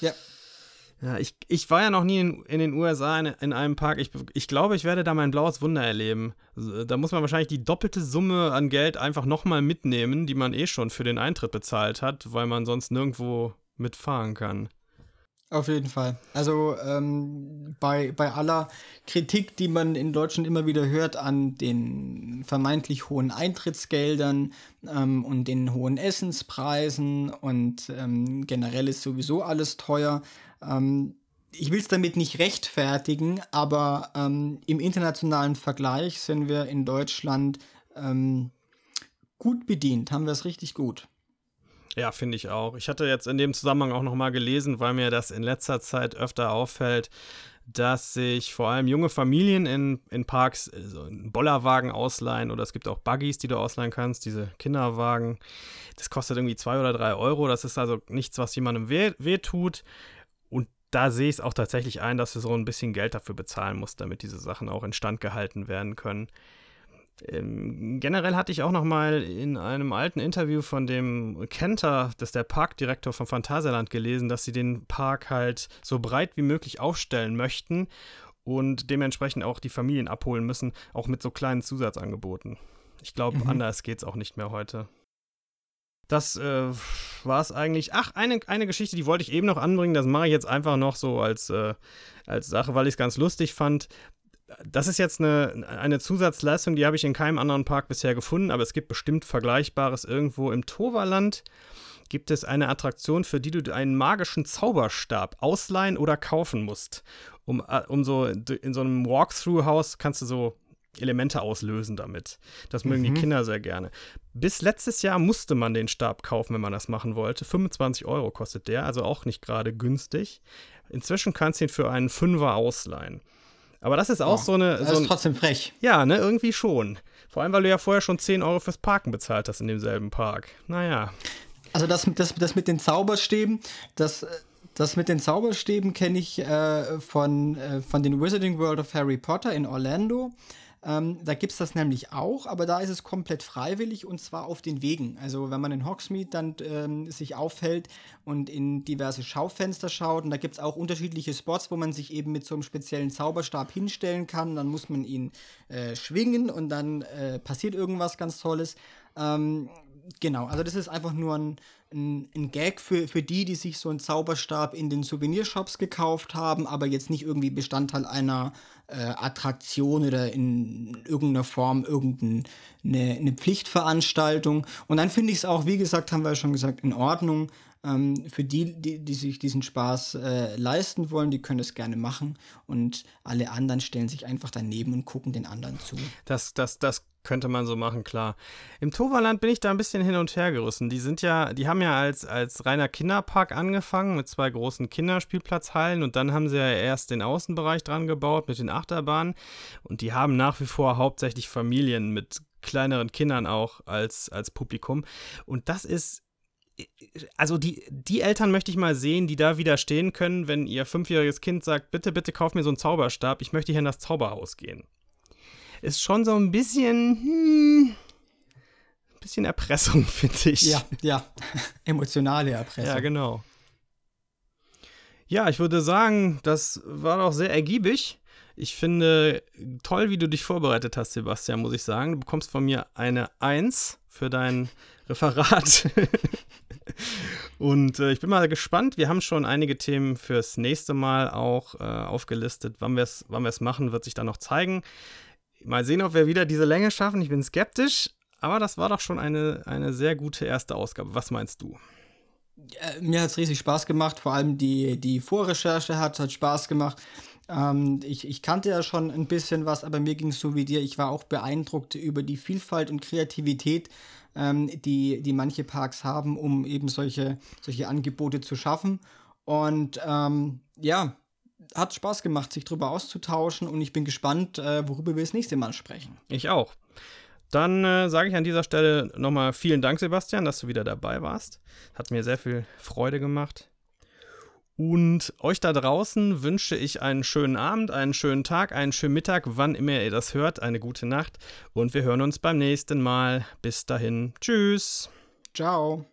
Ja, ja, ich, ich war ja noch nie in, in den USA in, in, einem Park. Ich, ich glaube, ich werde da mein blaues Wunder erleben. Da muss man wahrscheinlich die doppelte Summe an Geld einfach nochmal mitnehmen, die man eh schon für den Eintritt bezahlt hat, weil man sonst nirgendwo mitfahren kann. Auf jeden Fall. Also ähm, bei, bei aller Kritik, die man in Deutschland immer wieder hört an den vermeintlich hohen Eintrittsgeldern ähm, und den hohen Essenspreisen und ähm, generell ist sowieso alles teuer, ähm, ich will es damit nicht rechtfertigen, aber ähm, im internationalen Vergleich sind wir in Deutschland ähm, gut bedient, haben wir es richtig gut. Ja, finde ich auch. Ich hatte jetzt in dem Zusammenhang auch nochmal gelesen, weil mir das in letzter Zeit öfter auffällt, dass sich vor allem junge Familien in, in Parks äh, so einen Bollerwagen ausleihen oder es gibt auch Buggies, die du ausleihen kannst, diese Kinderwagen. Das kostet irgendwie zwei oder drei Euro. Das ist also nichts, was jemandem weh, weh tut da sehe ich es auch tatsächlich ein, dass du so ein bisschen Geld dafür bezahlen musst, damit diese Sachen auch instand gehalten werden können. Ähm, generell hatte ich auch noch mal in einem alten Interview von dem Kenter, das ist der Parkdirektor von Phantasialand, gelesen, dass sie den Park halt so breit wie möglich aufstellen möchten und dementsprechend auch die Familien abholen müssen, auch mit so kleinen Zusatzangeboten. Ich glaube, mhm. anders geht es auch nicht mehr heute. Das äh, war es eigentlich. Ach, eine, eine Geschichte, die wollte ich eben noch anbringen. Das mache ich jetzt einfach noch so als, äh, als Sache, weil ich es ganz lustig fand. Das ist jetzt eine, eine Zusatzleistung, die habe ich in keinem anderen Park bisher gefunden, aber es gibt bestimmt Vergleichbares irgendwo im Toverland. Gibt es eine Attraktion, für die du einen magischen Zauberstab ausleihen oder kaufen musst? Um, äh, um so in so einem Walkthrough-Haus kannst du so Elemente auslösen damit. Das mögen mhm. die Kinder sehr gerne. Bis letztes Jahr musste man den Stab kaufen, wenn man das machen wollte. 25 Euro kostet der, also auch nicht gerade günstig. Inzwischen kannst du ihn für einen Fünfer ausleihen. Aber das ist auch oh, so eine. Das so ist trotzdem frech. Ja, ne, irgendwie schon. Vor allem, weil du ja vorher schon 10 Euro fürs Parken bezahlt hast in demselben Park. Naja. Also das, das, das mit den Zauberstäben, das, das mit den Zauberstäben kenne ich äh, von, äh, von den Wizarding World of Harry Potter in Orlando. Ähm, da gibt es das nämlich auch, aber da ist es komplett freiwillig und zwar auf den Wegen. Also wenn man in Hogsmeade dann ähm, sich aufhält und in diverse Schaufenster schaut, und da gibt es auch unterschiedliche Spots, wo man sich eben mit so einem speziellen Zauberstab hinstellen kann. Dann muss man ihn äh, schwingen und dann äh, passiert irgendwas ganz Tolles. Ähm, genau, also das ist einfach nur ein, ein, ein, Gag für, für die, die sich so einen Zauberstab in den Souvenirshops gekauft haben, aber jetzt nicht irgendwie Bestandteil einer äh, Attraktion oder in irgendeiner Form irgendeine eine Pflichtveranstaltung. Und dann finde ich es auch, wie gesagt, haben wir ja schon gesagt, in Ordnung, ähm, für die, die, die, sich diesen Spaß äh, leisten wollen, die können es gerne machen und alle anderen stellen sich einfach daneben und gucken den anderen zu. Das, das, das könnte man so machen, klar. Im Toverland bin ich da ein bisschen hin und her gerissen. Die sind ja, die haben ja als, als reiner Kinderpark angefangen mit zwei großen Kinderspielplatzhallen und dann haben sie ja erst den Außenbereich dran gebaut mit den Achterbahnen und die haben nach wie vor hauptsächlich Familien mit kleineren Kindern auch als, als Publikum. Und das ist also die, die Eltern möchte ich mal sehen, die da widerstehen können, wenn ihr fünfjähriges Kind sagt, bitte, bitte kauf mir so einen Zauberstab, ich möchte hier in das Zauberhaus gehen. Ist schon so ein bisschen, hm, ein bisschen Erpressung, finde ich. Ja, ja, emotionale Erpressung. Ja, genau. Ja, ich würde sagen, das war doch sehr ergiebig. Ich finde toll, wie du dich vorbereitet hast, Sebastian, muss ich sagen. Du bekommst von mir eine Eins für dein Referat. Und äh, ich bin mal gespannt. Wir haben schon einige Themen fürs nächste Mal auch äh, aufgelistet. Wann wir es wann machen, wird sich dann noch zeigen. Mal sehen, ob wir wieder diese Länge schaffen. Ich bin skeptisch, aber das war doch schon eine, eine sehr gute erste Ausgabe. Was meinst du? Äh, mir hat es riesig Spaß gemacht. Vor allem die, die Vorrecherche hat, hat Spaß gemacht. Ähm, ich, ich kannte ja schon ein bisschen was, aber mir ging es so wie dir. Ich war auch beeindruckt über die Vielfalt und Kreativität, ähm, die, die manche Parks haben, um eben solche, solche Angebote zu schaffen. Und ähm, ja, hat Spaß gemacht, sich darüber auszutauschen und ich bin gespannt, äh, worüber wir das nächste Mal sprechen. Ich auch. Dann äh, sage ich an dieser Stelle nochmal vielen Dank, Sebastian, dass du wieder dabei warst. Hat mir sehr viel Freude gemacht. Und euch da draußen wünsche ich einen schönen Abend, einen schönen Tag, einen schönen Mittag, wann immer ihr das hört, eine gute Nacht. Und wir hören uns beim nächsten Mal. Bis dahin. Tschüss. Ciao.